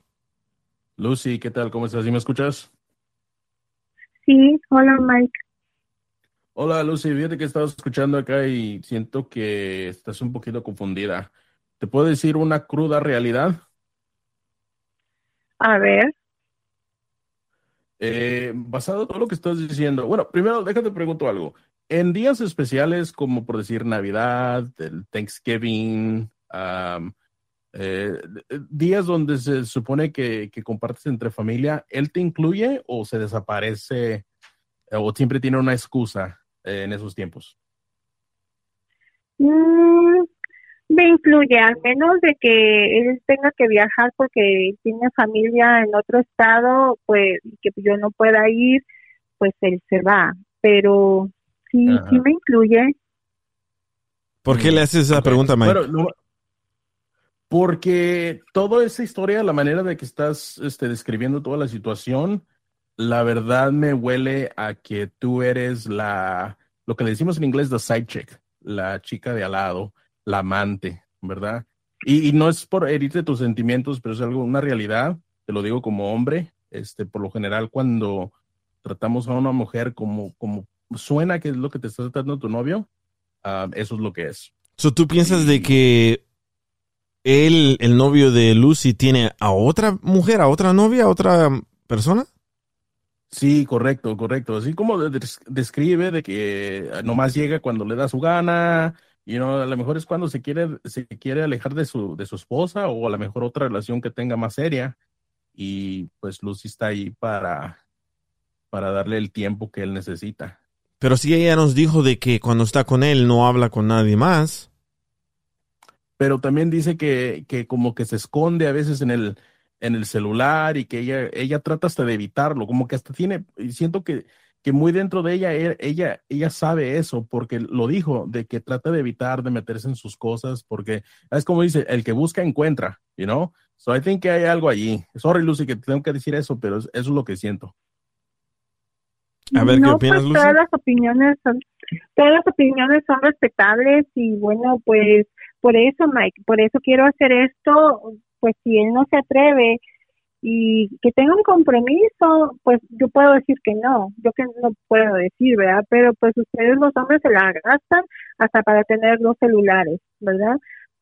Lucy, ¿qué tal? ¿Cómo estás? ¿Sí me escuchas? Sí, hola Mike. Hola Lucy, fíjate que estaba escuchando acá y siento que estás un poquito confundida. ¿Te puedo decir una cruda realidad? A ver, Eh, basado en todo lo que estás diciendo. Bueno, primero déjate pregunto algo. En días especiales como por decir Navidad, el Thanksgiving, eh, días donde se supone que, que compartes entre familia, ¿él te incluye o se desaparece eh, o siempre tiene una excusa eh, en esos tiempos? Mm, me influye, al menos de que él tenga que viajar porque tiene familia en otro estado, pues y que yo no pueda ir, pues él se va. Pero sí, Ajá. sí me incluye. ¿Por qué le haces esa pregunta, Mike? Bueno, no- porque toda esa historia, la manera de que estás este, describiendo toda la situación, la verdad me huele a que tú eres la, lo que le decimos en inglés, the side chick, la chica de al lado, la amante, ¿verdad? Y, y no es por herirte tus sentimientos, pero es algo, una realidad, te lo digo como hombre, este, por lo general cuando tratamos a una mujer como, como suena que es lo que te está tratando tu novio, ah, eso es lo que es. So, ¿Tú piensas de que él, el novio de Lucy, tiene a otra mujer, a otra novia, a otra persona? Sí, correcto, correcto. Así como de- des- describe de que nomás llega cuando le da su gana, y no, a lo mejor es cuando se quiere, se quiere alejar de su, de su esposa, o a lo mejor otra relación que tenga más seria, y pues Lucy está ahí para, para darle el tiempo que él necesita. Pero sí ella nos dijo de que cuando está con él no habla con nadie más. pero también dice que, que como que se esconde a veces en el, en el celular y que ella, ella trata hasta de evitarlo, como que hasta tiene, siento que, que muy dentro de ella, e- ella, ella sabe eso, porque lo dijo, de que trata de evitar de meterse en sus cosas, porque es como dice, el que busca encuentra, you know? So I think que hay algo allí. Sorry, Lucy, que tengo que decir eso, pero es- eso es lo que siento. A ver, ¿qué no, opinas, pues Lucy? todas las opiniones son, todas las opiniones son respetables y bueno, pues por eso, Mike, por eso quiero hacer esto, pues si él no se atreve y que tenga un compromiso, pues yo puedo decir que no, yo que no puedo decir, ¿verdad? Pero pues ustedes los hombres se la gastan hasta para tener dos celulares, ¿verdad?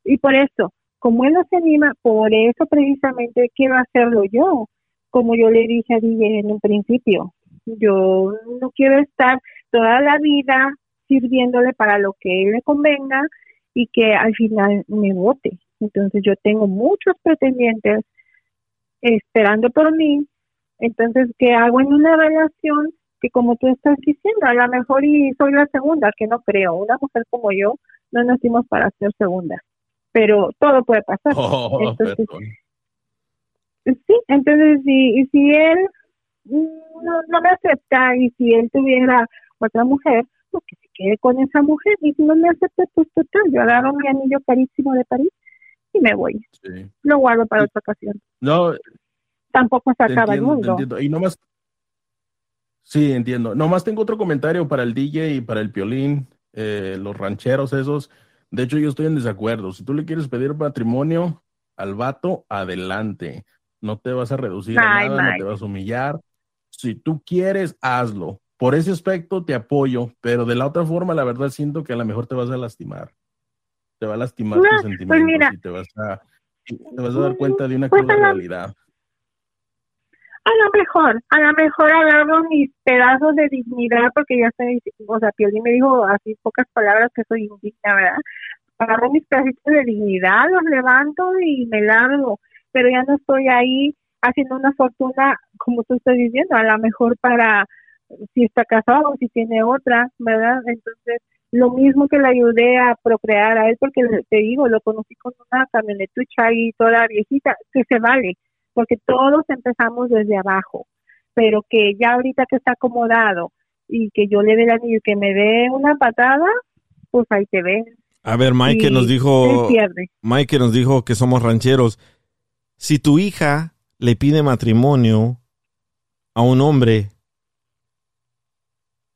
Y por eso, como él no se anima, por eso precisamente quiero hacerlo yo, como yo le dije a DJ en un principio, yo no quiero estar toda la vida sirviéndole para lo que él le convenga y que al final me vote. Entonces yo tengo muchos pretendientes esperando por mí. Entonces, ¿qué hago en una relación que como tú estás diciendo, a lo mejor y soy la segunda, que no creo, una mujer como yo no nacimos para ser segunda, pero todo puede pasar. Oh, Entonces. Sí, entonces si, y si él no, no me acepta y si él tuviera otra mujer, pues que se quede con esa mujer y si no me acepta, pues total, yo agarro mi anillo carísimo de París y me voy. Sí. Lo guardo para otra ocasión. No, Tampoco se acaba el entiendo, mundo. entiendo. Y nomás, sí, entiendo. Nomás tengo otro comentario para el DJ y para el piolín, eh, los rancheros esos. De hecho, yo estoy en desacuerdo. Si tú le quieres pedir matrimonio al vato, adelante. No te vas a reducir a nada, no te vas a humillar. Si tú quieres, hazlo. Por ese aspecto te apoyo, pero de la otra forma, la verdad siento que a lo mejor te vas a lastimar. Te va a lastimar No, tus pues mira. y te vas a, te vas a dar cuenta de una Pues cruda a la- realidad. A lo mejor, a lo mejor agarro mis pedazos de dignidad, porque ya estoy, o sea, Piolín me dijo así pocas palabras que soy indigna, ¿verdad? Agarro mis pedacitos de dignidad, los levanto y me largo, pero ya no estoy ahí haciendo una fortuna, como tú estás diciendo, a lo mejor para si está casado, si tiene otra, ¿verdad? Entonces, lo mismo que le ayudé a procrear a él, porque le- te digo, lo conocí con una camionetucha ahí toda viejita, que se vale, porque todos empezamos desde abajo, pero que ya ahorita que está acomodado y que yo le dé el anillo y que me dé una patada, pues ahí te ves. A ver, Mike que Y nos dijo. Mike que nos dijo que somos rancheros. Si tu hija le pide matrimonio a un hombre,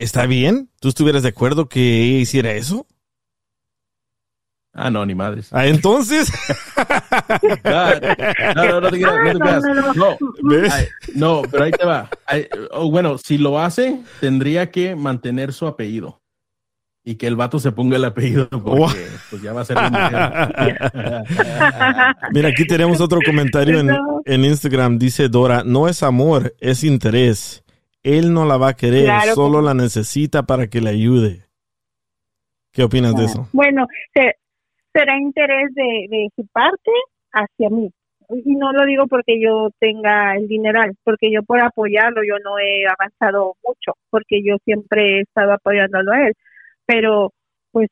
¿está bien? ¿Tú estuvieras de acuerdo que ella hiciera eso? Ah, no, ni madres. Ah, entonces. No, no, no te creas, no te no, creas. no, no. No, ¿Ves? ay, no, pero ahí te va. Ay, oh, bueno, si lo hace, tendría que mantener su apellido. Y que el vato se ponga el apellido porque pues ya va a ser mujer. Mira, aquí tenemos otro comentario en, en Instagram. Dice Dora, no es amor, es interés. Él no la va a querer, Claro, solo como- la necesita para que le ayude. ¿Qué opinas de eso? Bueno, se- será interés de, de su parte hacia mí. Y no lo digo porque yo tenga el dineral, porque yo por apoyarlo yo no he avanzado mucho, porque yo siempre he estado apoyándolo a él. Pero, pues,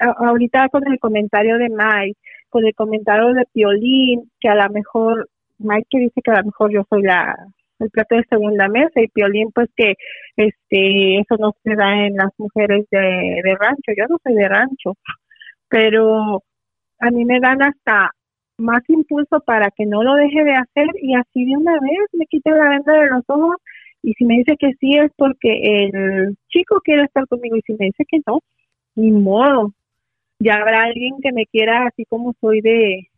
a- ahorita con el comentario de Mike, con el comentario de Piolín, que a lo mejor, Mike que dice que a lo mejor yo soy la el plato de segunda mesa y Piolín pues que este eso no se da en las mujeres de, de rancho, yo no soy de rancho, pero a mí me dan hasta más impulso para que no lo deje de hacer y así de una vez me quite la venda de los ojos y si me dice que sí es porque el chico quiere estar conmigo y si me dice que no, ni modo. Ya habrá alguien que me quiera así como soy de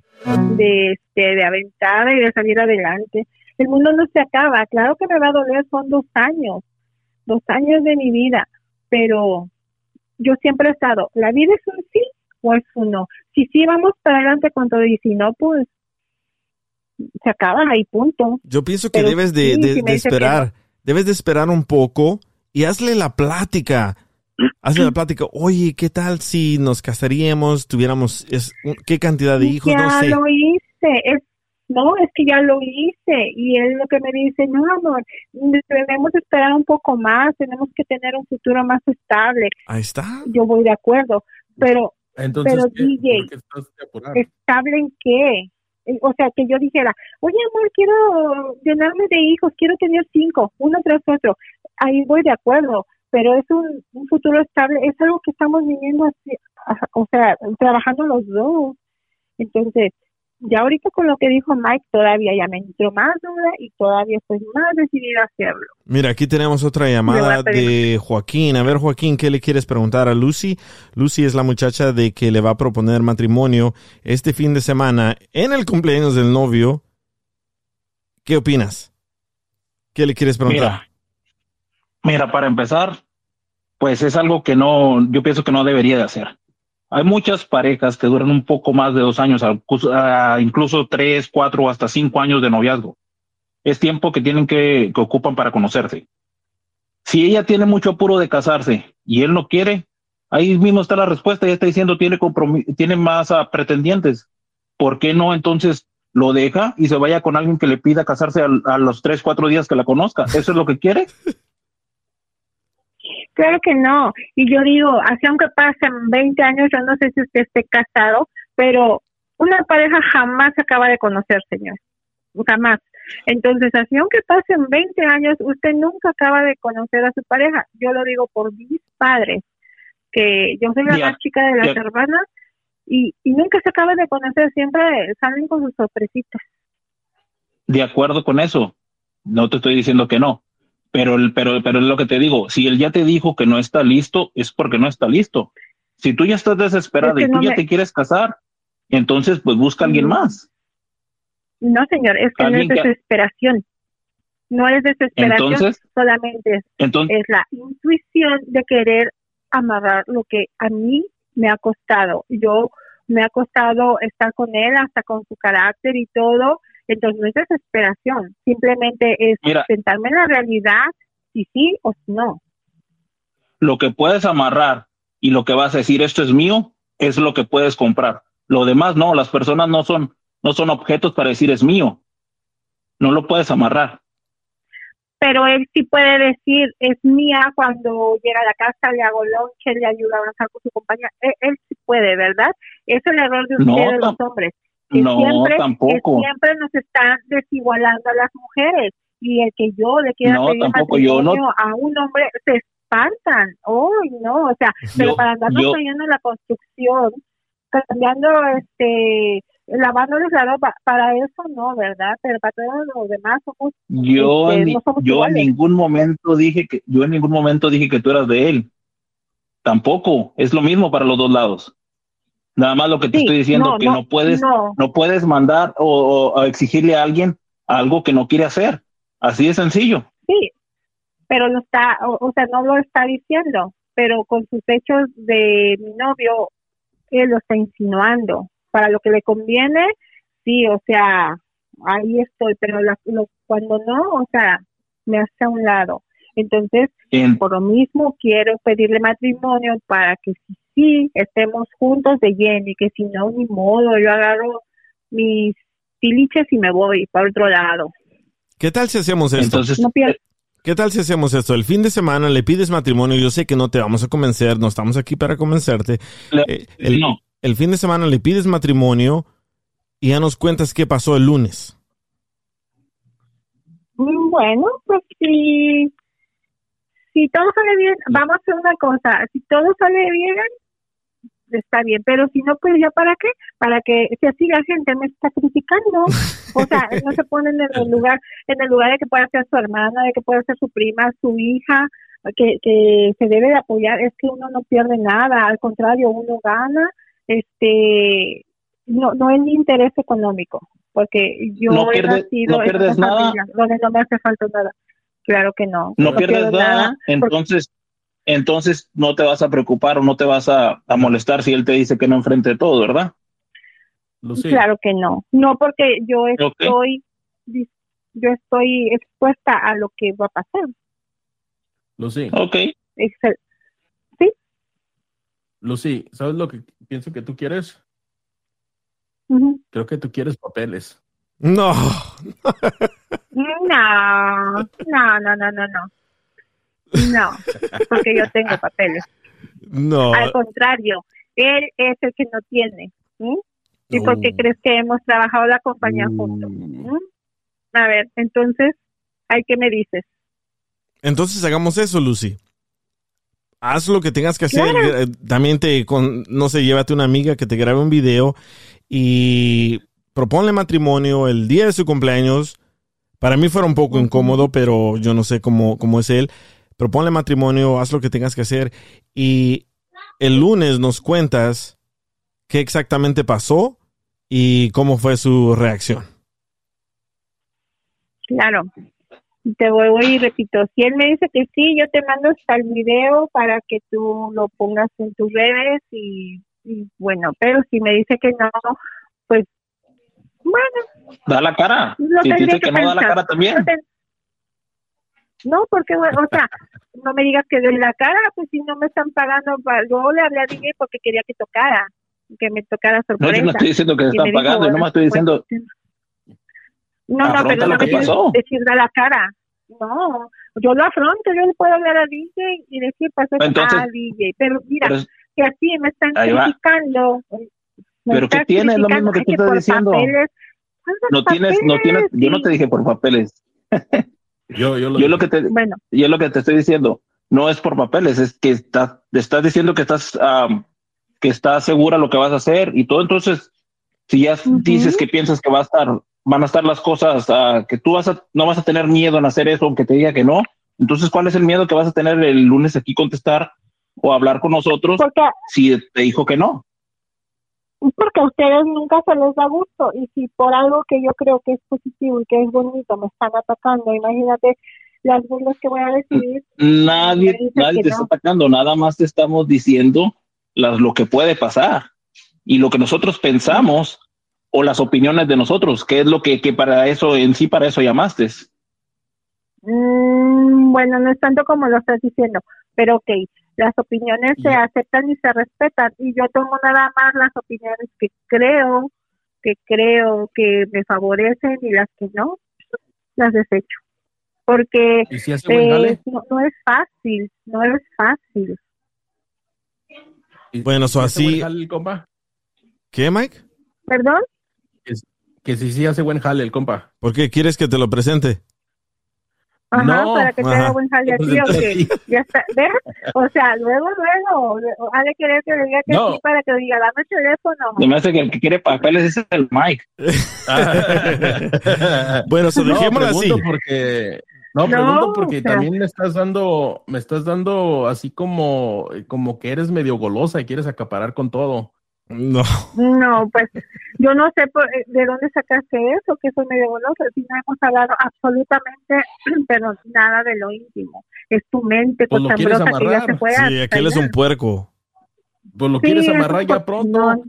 de este de aventada y de salir adelante. El mundo no se acaba, claro que me va a doler, son dos años, dos años de mi vida, pero yo siempre he estado, la vida es un sí o es un no. Si sí, vamos para adelante con todo y si no, pues se acaba ahí, punto. Yo pienso que Pero debes de, sí, de- si me de dice que esperar, debes de esperar un poco y hazle la plática. Hazle la plática. Oye, ¿qué tal si nos casaríamos, tuviéramos es, qué cantidad de hijos? ya no sé. lo hice, es, no, es que ya lo hice y él lo que me dice, no, amor, debemos esperar un poco más, tenemos que tener un futuro más estable. Ahí está. Yo voy de acuerdo, pero Entonces, Pero, ¿qué? DJ. ¿Estable en qué? Eh, O sea, que yo dijera, oye, amor, quiero llenarme de hijos, quiero tener cinco, uno tras otro. Ahí voy de acuerdo, pero es un, un futuro estable, es algo que estamos viviendo así, o sea, trabajando los dos. Entonces, ya ahorita con lo que dijo Mike, todavía ya me entró más duda y todavía estoy más decidida a hacerlo. Mira, aquí tenemos otra llamada de Joaquín. A ver, Joaquín, ¿qué le quieres preguntar a Lucy? Lucy es la muchacha de que le va a proponer matrimonio este fin de semana en el cumpleaños del novio. ¿Qué opinas? ¿Qué le quieres preguntar? Mira, mira, para empezar, pues es algo que no, yo pienso que no debería de hacer. Hay muchas parejas que duran un poco más de dos años, incluso, tres, cuatro hasta cinco años de noviazgo. Es tiempo que tienen que, que ocupan para conocerse. Si ella tiene mucho apuro de casarse y él no quiere, ahí mismo está la respuesta. Ella está diciendo tiene tiene más ah, pretendientes. ¿Por qué no entonces lo deja y se vaya con alguien que le pida casarse a, los tres, cuatro días que la conozca? ¿Eso es lo que quiere? Claro que no. Y yo digo, así aunque pasen 20 años, yo no sé si usted esté casado, pero una pareja jamás se acaba de conocer, señor. Jamás. Entonces, así aunque pasen 20 años, usted nunca acaba de conocer a su pareja. Yo lo digo por mis padres, que yo soy la más chica de las hermanas y, y nunca se acaba de conocer, siempre salen con sus sorpresitas. de acuerdo con eso. No te estoy diciendo que no. Pero, el, pero, pero es lo que te digo. Si él ya te dijo que no está listo, es porque no está listo. Si tú ya estás desesperada Es que y tú no ya me- te quieres casar, entonces pues busca a alguien más. No, señor, es que no es desesperación. No es desesperación, Entonces- solamente es Entonces, es la intuición de querer amarrar lo que a mí me ha costado. Yo me ha costado estar con él hasta con su carácter y todo. Entonces no es desesperación, simplemente es Mira. sentarme en la realidad si sí o si no. lo que puedes amarrar y lo que vas a decir esto es mío, es lo que puedes comprar. Lo demás no, las personas no son, no son objetos para decir es mío. No lo puedes amarrar. Pero él sí puede decir es mía cuando llega a la casa, le hago lonche, le ayuda a avanzar con su compañía. Él, él sí puede, ¿verdad? Es el error de No, los hombres. Que no, siempre, tampoco. que siempre nos están desigualando a las mujeres y el que yo le quiera No, pedir tampoco, yo no- a un hombre se espantan. Oh, no, o sea, pero Yo- para andarnos yo- cayendo en la construcción, cambiando, este, lavándoles la ropa, para eso no, ¿verdad? Pero para todos los demás somos Yo, Este, en, ni- no somos yo en iguales. ningún momento dije que, yo en ningún momento dije que tú eras de él. Tampoco, es lo mismo para los dos lados. Nada más lo que te Sí, estoy diciendo no, que no, no, puedes, no. no puedes mandar o, o exigirle a alguien algo que no quiere hacer. Así de sencillo. Sí, pero lo está, o, o sea, no lo está diciendo, pero con sus hechos de mi novio, él lo está insinuando. Para lo que le conviene, sí, o sea, ahí estoy, pero la- lo- cuando no, o sea, me hace a un lado. Entonces, En- por lo mismo, quiero pedirle matrimonio para que si sí estemos juntos de lleno y que si no, ni modo, yo agarro mis tiliches y me voy para otro lado. ¿Qué tal si hacemos esto? Entonces, No pierdo. ¿Qué tal si hacemos esto? El fin de semana le pides matrimonio. Yo sé que no te vamos a convencer, no estamos aquí para convencerte. Le- Eh, el, no. el fin de semana le pides matrimonio y ya nos cuentas qué pasó el lunes. Mm, Bueno, pues si, si todo sale bien, vamos a hacer una cosa, si todo sale bien, está bien, pero si no, pues ya para qué, para que si así la gente me está criticando, o sea, no se ponen en el lugar, en el lugar de que pueda ser su hermana, de que pueda ser su prima, su hija, que, que se debe de apoyar, es que uno no pierde nada, al contrario, uno gana, este, no, no ni interés económico, porque yo No he pierde- nacido no en pierdes una nada. familia donde no me hace falta nada, claro que no, no pierdes nada, entonces, entonces no te vas a preocupar o no te vas a, a molestar si él te dice que no enfrente de todo, ¿verdad? Lucy, Claro que no. No porque yo estoy yo estoy expuesta a lo que va a pasar. Lucy, Ok, Es el- Lucy, ¿sabes lo que pienso que tú quieres? Creo que tú quieres papeles. No. No, no, no, no, no, no. No, porque yo tengo papeles. No. Al contrario, Él es el que no tiene. ¿sí? ¿Y por qué Oh. crees que hemos trabajado la compañía juntos? Mm. A ver, entonces, ¿hay qué me dices? Entonces hagamos eso, Lucy. Haz lo que tengas que hacer. Claro. Eh, También te, con, no sé, llévate una amiga que te grabe un video y proponle matrimonio el día de su cumpleaños. Para mí fuera un poco incómodo, pero yo no sé cómo, cómo es él. Proponle matrimonio, haz lo que tengas que hacer y el lunes nos cuentas qué exactamente pasó y cómo fue su reacción. Claro. Te vuelvo y repito, si él me dice que sí, yo te mando hasta el video para que tú lo pongas en tus redes y, y bueno, pero si me dice que no, pues bueno, Da la cara. Si dice que no, da la cara también. Lo ten- No, porque, bueno, o sea, no me digas que de la cara, pues si no me están pagando, pa- yo le hablé a DJ porque quería que tocara, que me tocara No, sorpresa. yo no estoy diciendo que se están me pagando, yo bueno, nomás estoy pues, diciendo, No, no, pero no que me que decir da la cara. No, yo lo afronto, yo le puedo hablar a DJ y decir, pasó Entonces- a DJ. Pero mira, pero que así me están criticando. me Pero ¿qué estás tiene? Es lo mismo que tú estás diciendo. papeles. ¿Cuántos no tienes, no tienes, papeles? yo no te dije por papeles. Yo, yo lo Yo lo que te, Bueno, yo lo que te estoy diciendo no es por papeles, es que estás, estás diciendo que estás, am, que estás segura lo que vas a hacer y todo. Entonces, si ya dices que piensas que va a estar, van a estar las cosas, ah, que tú vas a, no vas a tener miedo en hacer eso, aunque te diga que no. Entonces, ¿cuál es el miedo que vas a tener el lunes aquí contestar o hablar con nosotros porque, si te dijo que no? Porque a ustedes nunca se les da gusto. Y si por algo que yo creo que es positivo y que es bonito me están atacando, imagínate las burlas que voy a recibir. Nadie, nadie te no. está atacando, nada más te estamos diciendo las, lo que puede pasar y lo que nosotros pensamos o las opiniones de nosotros, que es lo que, que para eso, en sí, para eso llamaste. Mm, bueno, no es tanto como lo estás diciendo, pero ok, las opiniones se aceptan y se respetan y yo tomo nada más las opiniones que creo, que creo que me favorecen y las que no, las desecho. Porque ¿Y si hace buen eh, jale? no, no es fácil, no es fácil. ¿Y Bueno, so si hace buen así- jale el compa? ¿Qué, Mike? ¿Perdón? Que si sí hace buen jale el compa. ¿Por qué quieres que te lo presente? Ajá, No, para que te ajá. haga buen jale Pues así o sí. Ya está, ¿ves? O sea, luego, luego, ha de querer que le diga que No. sí para que diga, dame el teléfono. Se me hace que el que quiere papeles es el Mike. Bueno, so No, dejémoslo así. pregunto porque no, No, pregunto porque o sea- también me estás dando, me estás dando así como, como que eres medio golosa y quieres acaparar con todo. No. No, pues yo no sé por- eh, de dónde sacaste eso, que soy medio golosa. Si no hemos hablado absolutamente, pero nada de lo íntimo. Es tu mente Pues quieres que ya amarrar. se fue Sí, aquel es un puerco. Pues lo Sí, quieres eso amarrar ya pronto. No,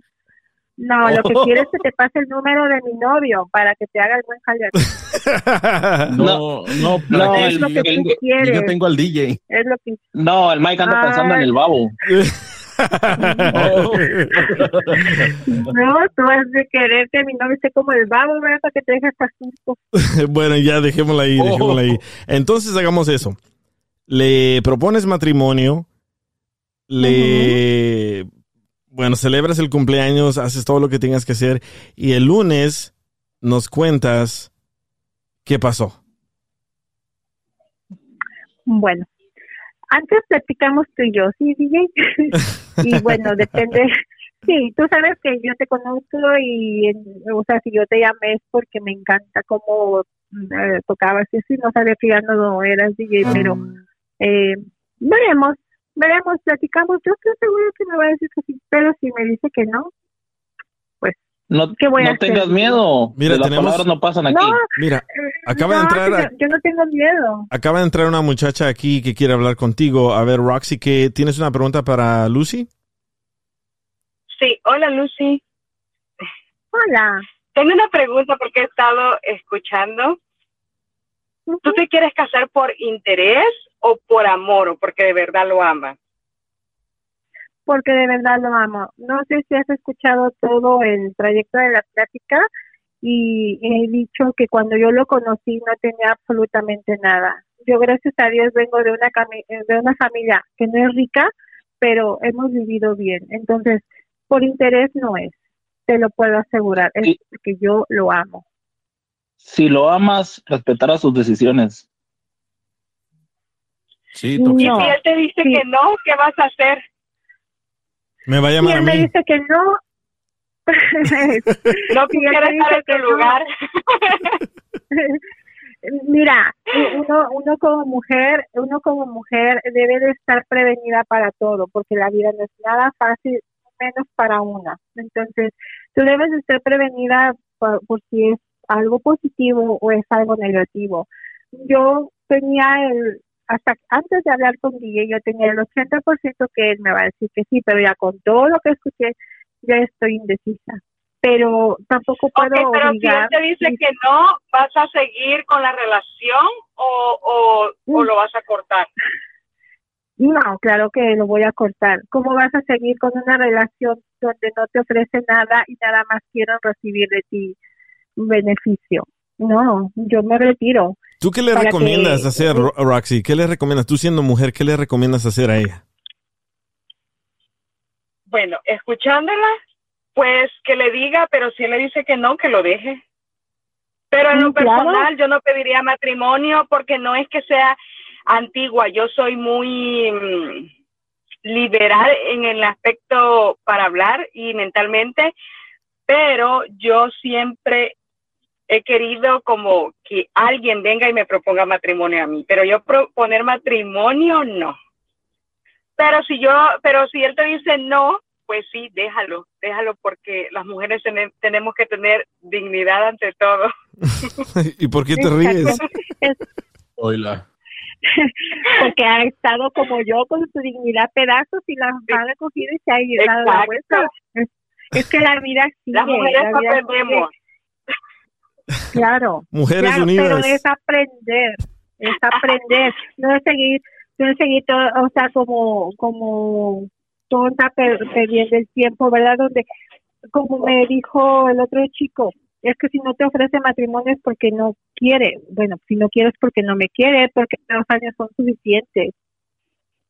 no, lo que quieres es que te pase el número de mi novio para que te haga el buen jale. No, no, No, que es lo que el- tú quieres. yo tengo al DJ. Es lo que No, el Mike anda pensando en el babo. No, tú has de querer que mi novio esté como el babo, ¿verdad? Para que te dejes hasta susto. bueno, ya dejémosla ahí, dejémosla ahí. Entonces hagamos eso. Le propones matrimonio, le, bueno, celebras el cumpleaños, haces todo lo que tengas que hacer y el lunes nos cuentas qué pasó. Bueno, antes platicamos tú y yo, ¿sí, DJ? y bueno, depende. Sí, tú sabes que yo te conozco y, en- o sea, si yo te llamé es porque me encanta cómo eh, tocabas y así, no sabía que ya no eras DJ, pero eh, veremos, veremos, platicamos. Yo estoy seguro que me va a decir que sí, pero si me dice que no, No, ¿Qué voy a no hacer? tengas miedo. Mira, las tenemos- palabras no pasan aquí. no, Mira, acaba de entrar a- yo, yo no tengo miedo. acaba de entrar una muchacha aquí que quiere hablar contigo. A ver, Roxy, ¿qué, ¿tienes una pregunta para Lucy? Sí, hola Lucy. Hola. Tengo una pregunta porque he estado escuchando. ¿Tú te quieres casar por interés o por amor o porque de verdad lo amas? Porque de verdad lo amo. No sé si has escuchado todo el trayecto de la plática y he dicho que cuando yo lo conocí no tenía absolutamente nada. Yo gracias a Dios vengo de una de una familia que no es rica, pero hemos vivido bien. Entonces, Por interés no es, te lo puedo asegurar, es porque yo lo amo. Si lo amas, respetarás sus decisiones. Sí, Y si él te dice que no, ¿qué vas a hacer? Me va a Y llamar a él me mí. dice que no. No Y quisiera estar en no. lugar. Mira, uno, uno como mujer, uno como mujer debe de estar prevenida para todo, porque la vida no es nada fácil, menos para una. Entonces, tú debes de estar prevenida por, por si es algo positivo o es algo negativo. Yo tenía el, hasta antes de hablar con DJ, yo tenía el 80% que él me va a decir que sí, pero ya con todo lo que escuché, ya estoy indecisa. Pero tampoco puedo Ok, pero si él te dice que no, ¿vas a seguir con la relación o, o, o lo vas a cortar? No, claro que lo voy a cortar. ¿Cómo vas a seguir con una relación donde no te ofrece nada y nada más quieren recibir de ti un beneficio? No, yo me retiro. ¿Tú qué le recomiendas que- hacer, Ro- Roxy? ¿Qué le recomiendas? Tú siendo mujer, ¿qué le recomiendas hacer a ella? Bueno, escuchándola, pues que le diga, pero si él le dice que no, que lo deje. Pero en Sí, lo personal, yo no pediría matrimonio porque no es que sea antigua, yo soy muy mm, liberal en el aspecto para hablar y mentalmente, pero yo siempre he querido como que alguien venga y me proponga matrimonio a mí, pero yo proponer matrimonio no. Pero si yo, pero si él te dice no, pues sí, déjalo, déjalo porque las mujeres tene- tenemos que tener dignidad ante todo. ¿Y por qué te ríes? Oila. Porque ha estado como yo con su dignidad a pedazos y las ha recogido y se ha ido dado la vuelta. Es, es que la vida sigue. Las mujeres la vida aprendemos. sigue. Claro. Mujeres claro, unidas. Pero es aprender, es aprender, no es seguir, no es seguir todo, o sea, como, como tonta per- perdiendo el tiempo, ¿verdad? Donde, como me dijo el otro chico, es que si no te ofrece matrimonio es porque no quiere. Bueno, si no quieres porque no me quiere, porque dos años son suficientes.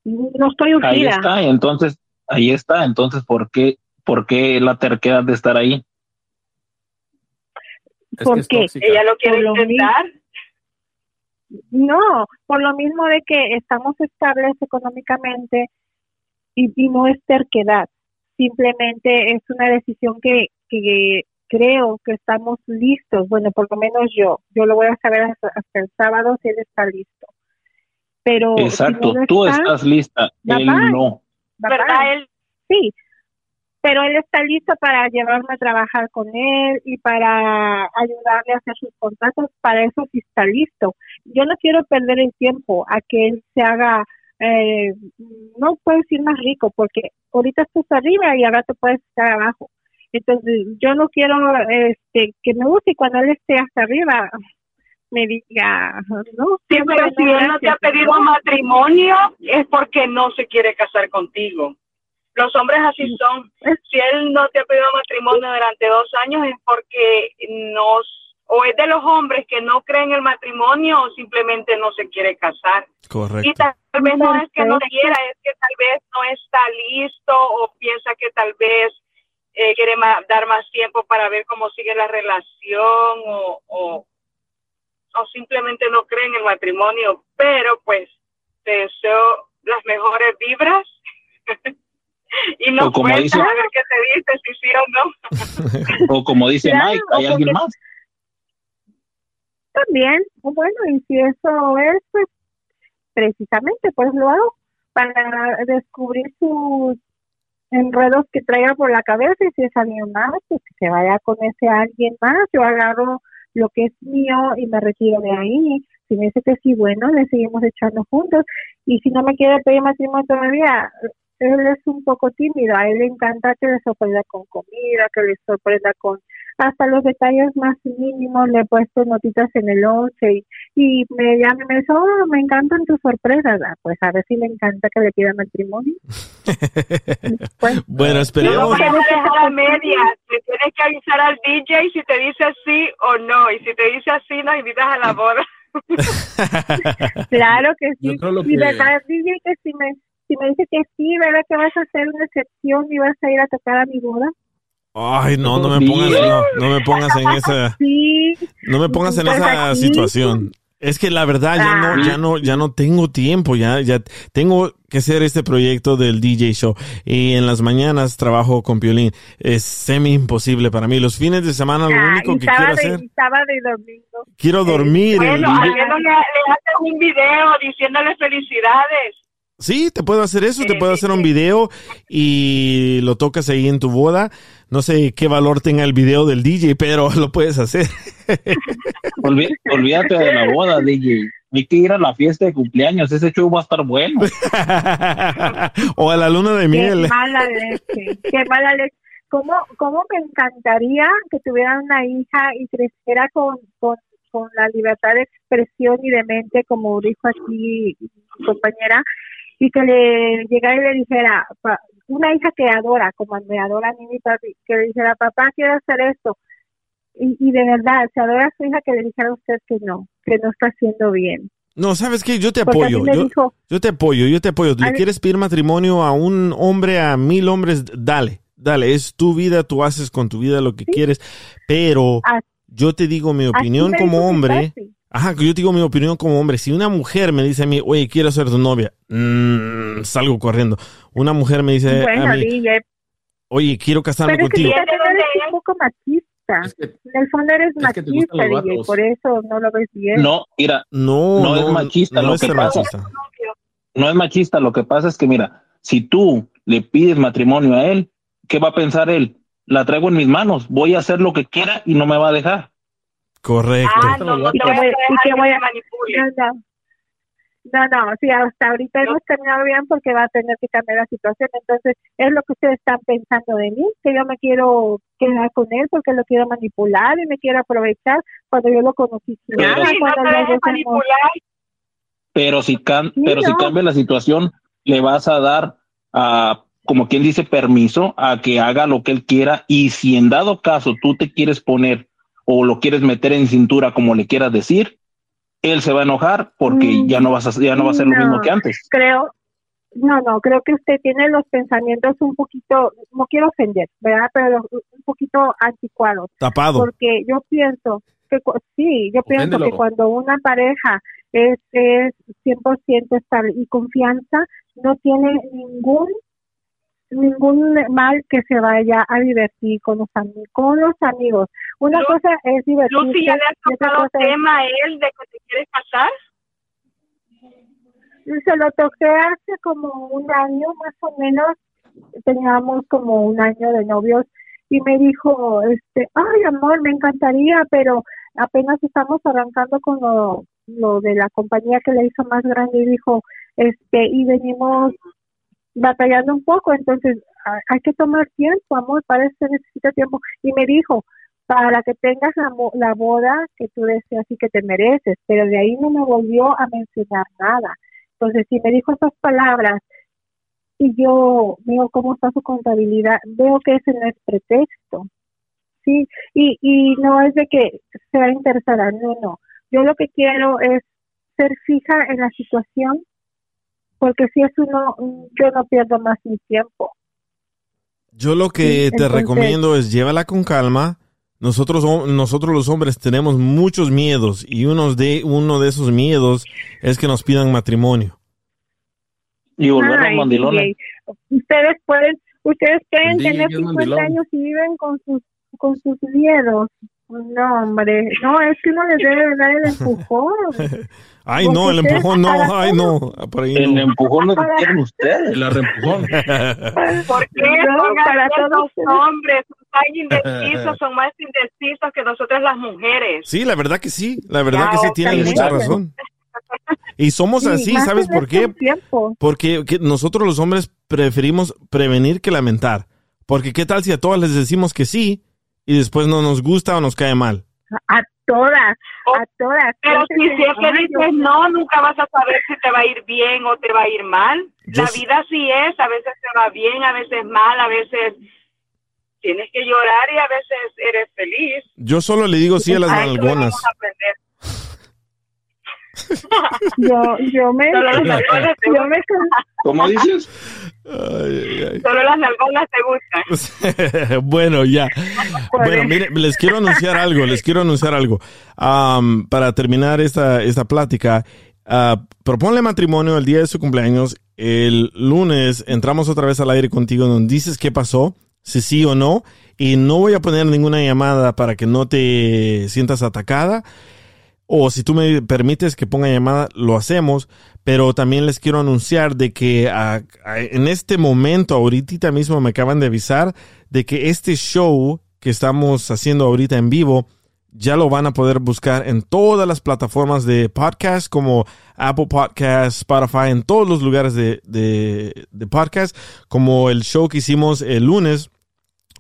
No estoy Ahí urgida. está, entonces, ahí está, entonces, ¿por qué, por qué la terquedad de estar ahí? ¿Por qué? Ella lo quiere Por lo intentar. No, por lo mismo de que estamos estables económicamente y, y no es terquedad, simplemente es una decisión que, que creo que estamos listos, bueno, por lo menos yo, yo lo voy a saber hasta, hasta el sábado si él está listo. Pero si Exacto, no lo tú está, estás lista, él no. bye. Sí, pero él está listo para llevarme a trabajar con él y para ayudarle a hacer sus contratos, para eso sí está listo. Yo no quiero perder el tiempo a que él se haga, eh, no puedo decir más rico, porque ahorita estás arriba y ahora te puedes estar abajo. Entonces, yo no quiero este, que me guste cuando él esté hasta arriba me diga, no, Sí, pero si él no te ha pedido matrimonio, es porque no se quiere casar contigo. Los hombres así son. Si él no te ha pedido matrimonio durante dos años, es porque nos, o es de los hombres que no creen en el matrimonio o simplemente no se quiere casar. Y Correcto. tal vez no es que no quiera, es que tal vez no está listo o piensa que tal vez eh, quiere ma- dar más tiempo para ver cómo sigue la relación o, o, o simplemente no cree en el matrimonio. Pero pues te deseo las mejores vibras y no O como dice- a ver qué te dice, si sí o no. O como dice Claro, Mike, ¿hay alguien más? También, bueno, y si eso es, pues precisamente, pues lo hago para descubrir sus enredos que traiga por la cabeza y si es alguien más, pues que se vaya con ese alguien más. Yo agarro lo que es mío y me retiro de ahí. Si me dice que sí, bueno, le seguimos echando juntos. Y si no me quiere pedir matrimonio todavía, él es un poco tímido. A él le encanta que le sorprenda con comida, que le sorprenda con hasta los detalles más mínimos. Le he puesto notitas en el lonche y, y me llama y me dice, oh, me encantan tus sorpresas. Ah, pues a ver si le encanta que le pida matrimonio. Pues, Bueno, No esperemos. a dejar a medias. Le tienes que avisar al DJ si te dice sí o no. Y si te dice así, nos invitas a la boda. Claro que sí. Yo creo lo Y que- verdad, DJ, que si me, Si me dice que sí, ¿verdad que vas a hacer una excepción y vas a ir a tocar a mi boda? Ay, no, no me pongas, no, no me pongas en esa, Sí. no me pongas en Pues esa aquí- situación. Es que la verdad ya no, ya no, ya no tengo tiempo, ya, ya tengo que hacer este proyecto del DJ show y en las mañanas trabajo con Piolín. Es semi imposible para mí. Los fines de semana lo Ah, único y que quiero hacer, y sábado y domingo. quiero dormir. Bueno, El menos le, le haces un video diciéndole felicidades. Sí, te puedo hacer eso, te puedo hacer un video y lo tocas ahí en tu boda. No sé qué valor tenga el video del DJ, pero lo puedes hacer. Olví- olvídate de la boda, DJ. Hay que ir a la fiesta de cumpleaños. Ese show va a estar bueno. o a la luna de miel. Qué mala leche, qué mala leche. ¿Cómo, ¿Cómo me encantaría que tuviera una hija y creciera con, con, con la libertad de expresión y de mente, como dijo aquí mi compañera, y que le llegara y le dijera, pa- una hija que adora, como me adora a mí mi papi, que le dijera, papá, quiero hacer esto. Y, y de verdad, se adora a su hija que le dijera a usted que no, que no está haciendo bien. No, ¿sabes qué? Yo te apoyo. Yo, dijo- yo te apoyo, yo te apoyo. ¿Le quieres pedir matrimonio a un hombre, a mil hombres? Dale, dale. Es tu vida, tú haces con tu vida lo que quieres. Pero Así- yo te digo mi opinión como hombre. papi. Ajá, que yo te digo mi opinión como hombre. Si una mujer me dice a mí, oye, quiero ser tu novia, mm, salgo corriendo. Una mujer me dice Bueno, a mí, DJ, oye, quiero casarme Pero es que contigo. tú también eres un poco machista. en el fondo eres es que machista, DJ, por eso no lo ves bien. No, mira, no, no, es machista. no lo es que ser pasa, machista. no es machista. Lo que pasa es que, mira, si tú le pides matrimonio a él, ¿qué va a pensar él? La traigo en mis manos, voy a hacer lo que quiera y no me va a dejar. Correcto. Ah, no, no Y te que voy a voy- y dejar que que voy me a- manipule. No, no. No, no, sí, hasta ahorita hemos terminado bien porque va a tener que cambiar la situación. Entonces, es lo que ustedes están pensando de mí, que yo me quiero quedar con él porque lo quiero manipular y me quiero aprovechar cuando yo lo conocí Pero- nada, Sí, no cuando te manipular. Pero si, can- Sí, pero si no. cambia la situación, le vas a dar, a, como quien dice, permiso a que haga lo que él quiera. Y si en dado caso tú te quieres poner o lo quieres meter en cintura, como le quieras decir, él se va a enojar porque Mm, ya no vas a, ya no va a ser lo mismo que antes. creo, no, no, creo que usted tiene los pensamientos un poquito, no quiero ofender, ¿verdad? Pero un poquito anticuados. Tapado. Porque yo pienso que, sí, yo pienso Oféndelo. que cuando una pareja es, es 100% estable y confianza, no tiene ningún ningún mal que se vaya a divertir con los, con los amigos. Una Lu- cosa es divertirse Lucy, ¿ya le has tocado es- tema a él de que te quieres casar? Se lo toqué hace como un año más o menos, teníamos como un año de novios y me dijo, este, ay amor, me encantaría, pero apenas estamos arrancando con lo, lo de la compañía que le hizo más grande y dijo, este, y venimos batallando un poco, entonces hay- que tomar tiempo, amor, para eso necesita tiempo. Y me dijo, para que tengas la, la boda que tú deseas y que te mereces, pero de ahí no me volvió a mencionar nada. Entonces, si me dijo esas palabras y yo veo cómo está su contabilidad, veo que ese no es pretexto. Sí, y, y no es de que sea interesada, no, no. Yo lo que quiero es ser fija en la situación, porque si es uno, yo no pierdo más mi tiempo. Yo lo que Sí, te entonces- recomiendo es llévala con calma. Nosotros, nosotros los hombres tenemos muchos miedos y uno de, uno de esos miedos es que nos pidan matrimonio. Y volvernos mandilones. Ustedes pueden, ustedes pueden DJ tener es 50 mandilón. años y viven con sus con sus miedos. No, hombre, no, es que uno les debe dar el empujón. Ay, no, el empujón no, ay, no. Por ahí El no. empujón lo que Para- quieren ustedes. El arrempujón. ¿Por qué? No, Pongan para todos ustedes. hombres son tan indecisos, son más indecisos que nosotras las mujeres. Sí, la verdad que sí, la verdad Ya, que sí, tienen mucha razón. Y somos Sí, así, ¿sabes por qué? estos tiempos. Porque que nosotros los hombres preferimos prevenir que lamentar. Porque qué tal si a todas les decimos que sí y después no nos gusta o nos cae mal. A todas, a todas. Pero si siempre ay, dices no, nunca vas a saber si te va a ir bien o te va a ir mal. Yo La vida sí es, a veces te va bien, a veces mal, a veces tienes que llorar y a veces eres feliz. Yo solo le digo sí a las A nalgonas. vamos a aprender. Yo, yo me, Solo las nalgonas te me, ¿Cómo dices? Solo las nalgonas te gustan. bueno, ya. Bueno, mire, les quiero anunciar algo, les quiero anunciar algo. Para terminar esta, esta plática, proponle matrimonio el día de su cumpleaños. El lunes entramos otra vez al aire contigo donde dices qué pasó, si sí o no. Y no voy a poner ninguna llamada para que no te sientas atacada. O si tú me permites que ponga llamada, lo hacemos. Pero también les quiero anunciar de que en este momento, ahorita mismo me acaban de avisar de que este show que estamos haciendo ahorita en vivo, ya lo van a poder buscar en todas las plataformas de podcast como Apple Podcasts, Spotify, en todos los lugares de, de, de podcast, como el show que hicimos el lunes.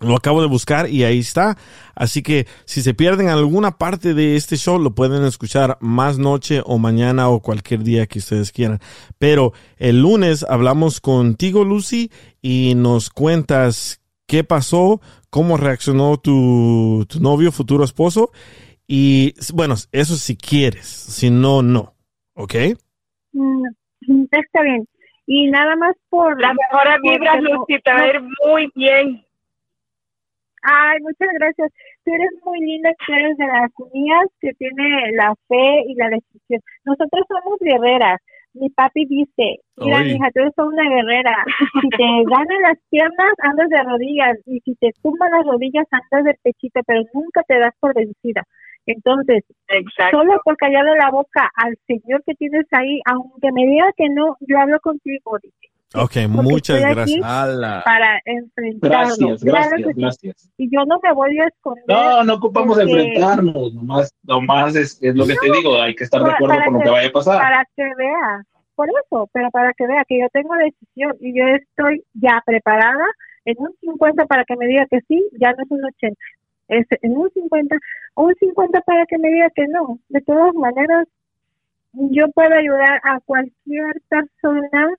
Lo acabo de buscar y ahí está. Así que si se pierden alguna parte de este show, lo pueden escuchar más noche o mañana o cualquier día que ustedes quieran. Pero el lunes hablamos contigo, Lucy, y nos cuentas qué pasó, cómo reaccionó tu, tu novio, futuro esposo. Y bueno, eso si quieres, si no, no. ¿Ok? Mm, Está bien. Y nada más por... Las mejores vibras, Lucy, te va a ir muy bien. Ay, muchas gracias. Tú eres muy linda, tú eres de las mías que tiene la fe y la decisión. Nosotros somos guerreras. Mi papi dice, mira, Oy. hija, tú eres una guerrera. Si te ganan las piernas, andas de rodillas. Y si te tumban las rodillas, andas de pechito, pero nunca te das por vencida. Entonces, solo por callarle la boca al señor que tienes ahí, aunque me diga que no, yo hablo contigo. dice. Ok, Porque muchas estoy gracias. aquí Para enfrentarlo. Gracias, gracias. Y yo no me voy a esconder. No, no ocupamos porque- enfrentarnos, nomás, nomás es, es lo que te digo, hay que estar de acuerdo con lo que vaya a pasar. Para que vea, por eso, pero para que vea que yo tengo decisión y yo estoy ya preparada en un 50 para que me diga que sí, ya no es un 80. Es en un 50, o un 50 para que me diga que no. De todas maneras, yo puedo ayudar a cualquier persona,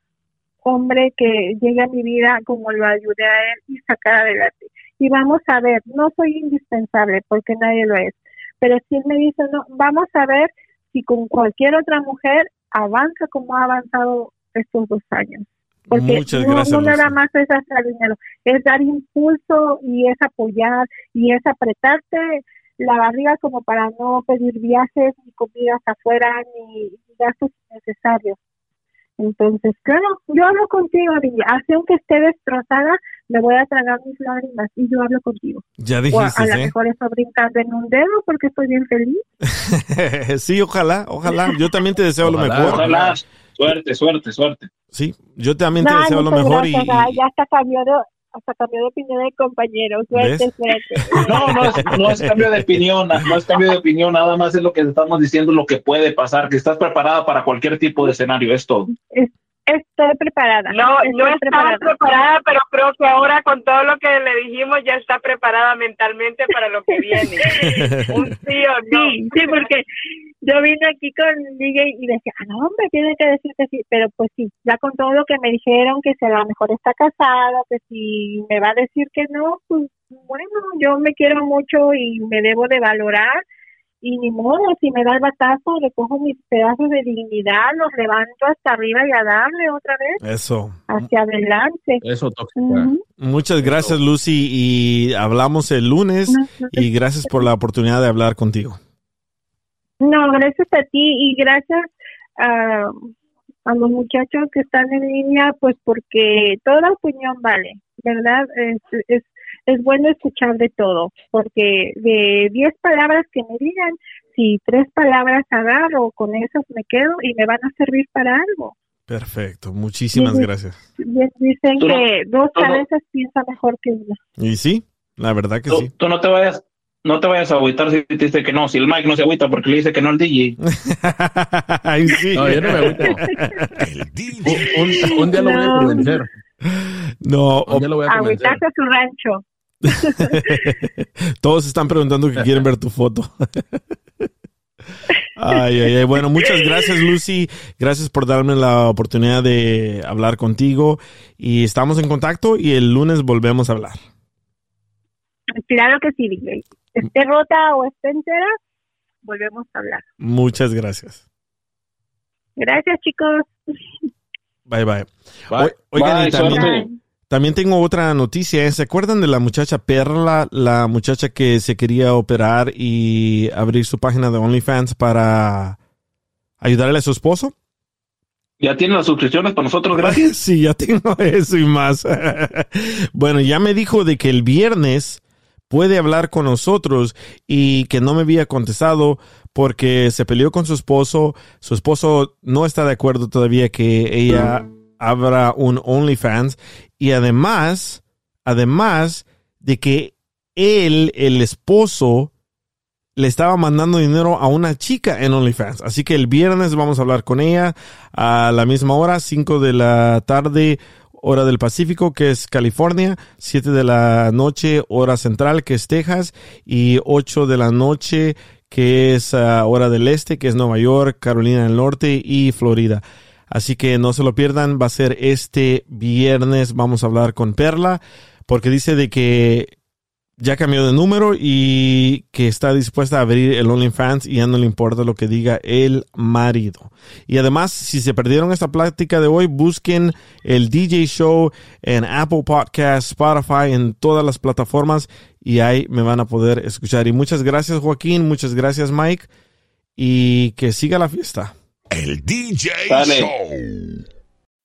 hombre que llegue a mi vida como lo ayudé a él y sacar adelante. Y vamos a ver, no soy indispensable porque nadie lo es, pero si él me dice, no, vamos a ver si con cualquier otra mujer avanza como ha avanzado estos dos años. Porque Muchas no, gracias, no nada más es hacer dinero, es dar impulso y es apoyar y es apretarte la barriga como para no pedir viajes ni comidas afuera ni gastos innecesarios. Entonces, claro, yo hablo contigo, Villa. Así aunque esté destrozada, me voy a tragar mis lágrimas y yo hablo contigo. Ya O a, dijiste, a lo ¿eh? mejor estoy brincando en un dedo porque estoy bien feliz. sí, ojalá, ojalá. Yo también te deseo lo mejor. ojalá. Suerte, suerte, suerte. Sí, yo también te deseo lo mejor y, ya hasta cambió de, hasta cambió de opinión el compañero. Suerte, ¿Ves? suerte. No, no es, no es cambio de opinión, no es cambio de opinión, nada más es lo que estamos diciendo, lo que puede pasar, que estás preparada para cualquier tipo de escenario, es todo. Estoy preparada. No, estoy no estaba preparada, pero creo que ahora con todo lo que le dijimos ya está preparada mentalmente para lo que viene. Un sí o no. Sí, sí, porque yo vine aquí con DJ y decía, ah, no, hombre, tiene que decir que sí, pero pues sí, ya con todo lo que me dijeron, que si a lo mejor está casado, que si me va a decir que no, pues bueno, yo me quiero mucho y me debo de valorar y ni modo, si me da el batazo, le cojo mis pedazos de dignidad, los levanto hasta arriba y a darle otra vez eso. hacia adelante. Eso tóxica. Ujú. Muchas gracias, Lucy, y hablamos el lunes y gracias por la oportunidad de hablar contigo. No, gracias a ti y gracias a, a los muchachos que están en línea, pues porque toda opinión vale, ¿verdad? Es, es, es bueno escuchar de todo, porque de 10 palabras que me digan, si tres palabras agarro, con esas me quedo y me van a servir para algo. Perfecto, muchísimas Sí. gracias. Y Dicen no- que dos tú no- cabezas piensa mejor que una. Y sí, la verdad que Tú, sí. tú no te vayas, no te vayas a agüitar si te dice que no, si el Mike no se agüita porque le dice que no al DJ. Ay, sí. No, yo no me agüito. El DJ. Un, un- un día lo voy a convencer. No, Un día lo voy a convencer. Agüitarse a su rancho. todos están preguntando que quieren ver tu foto. Ay, ay, ay. Bueno, muchas gracias, Lucy. Gracias por darme la oportunidad de hablar contigo. Y estamos en contacto y el lunes volvemos a hablar. Claro que sí, DJ. Esté rota o esté entera, volvemos a hablar. Muchas gracias. Gracias, chicos. Bye, bye. Bye. Oigan, Bye, y también, tengo otra noticia. ¿Se acuerdan de la muchacha Perla, la muchacha que se quería operar y abrir su página de OnlyFans para ayudarle a su esposo? ¿Ya tienen las suscripciones para nosotros gratis? Sí, ya tengo eso y más. bueno, ya me dijo de que el viernes puede hablar con nosotros y que no me había contestado porque se peleó con su esposo. Su esposo no está de acuerdo todavía que ella abra un OnlyFans y además, además de que él, el esposo, le estaba mandando dinero a una chica en OnlyFans. Así que el viernes vamos a hablar con ella a la misma hora, 5 de la tarde, hora del Pacífico, que es California, 7 de la noche, hora central, que es Texas, y 8 de la noche, que es ah, hora del este, que es Nueva York, Carolina del Norte y Florida. Así que no se lo pierdan, va a ser este viernes, vamos a hablar con Perla, porque dice de que ya cambió de número y que está dispuesta a abrir el OnlyFans y ya no le importa lo que diga el marido. Y además, si se perdieron esta plática de hoy, busquen el DJ Show en Apple Podcast, Spotify, en todas las plataformas y ahí me van a poder escuchar. Y muchas gracias Joaquín, muchas gracias Mike y que siga la fiesta. El DJ Dale. Show.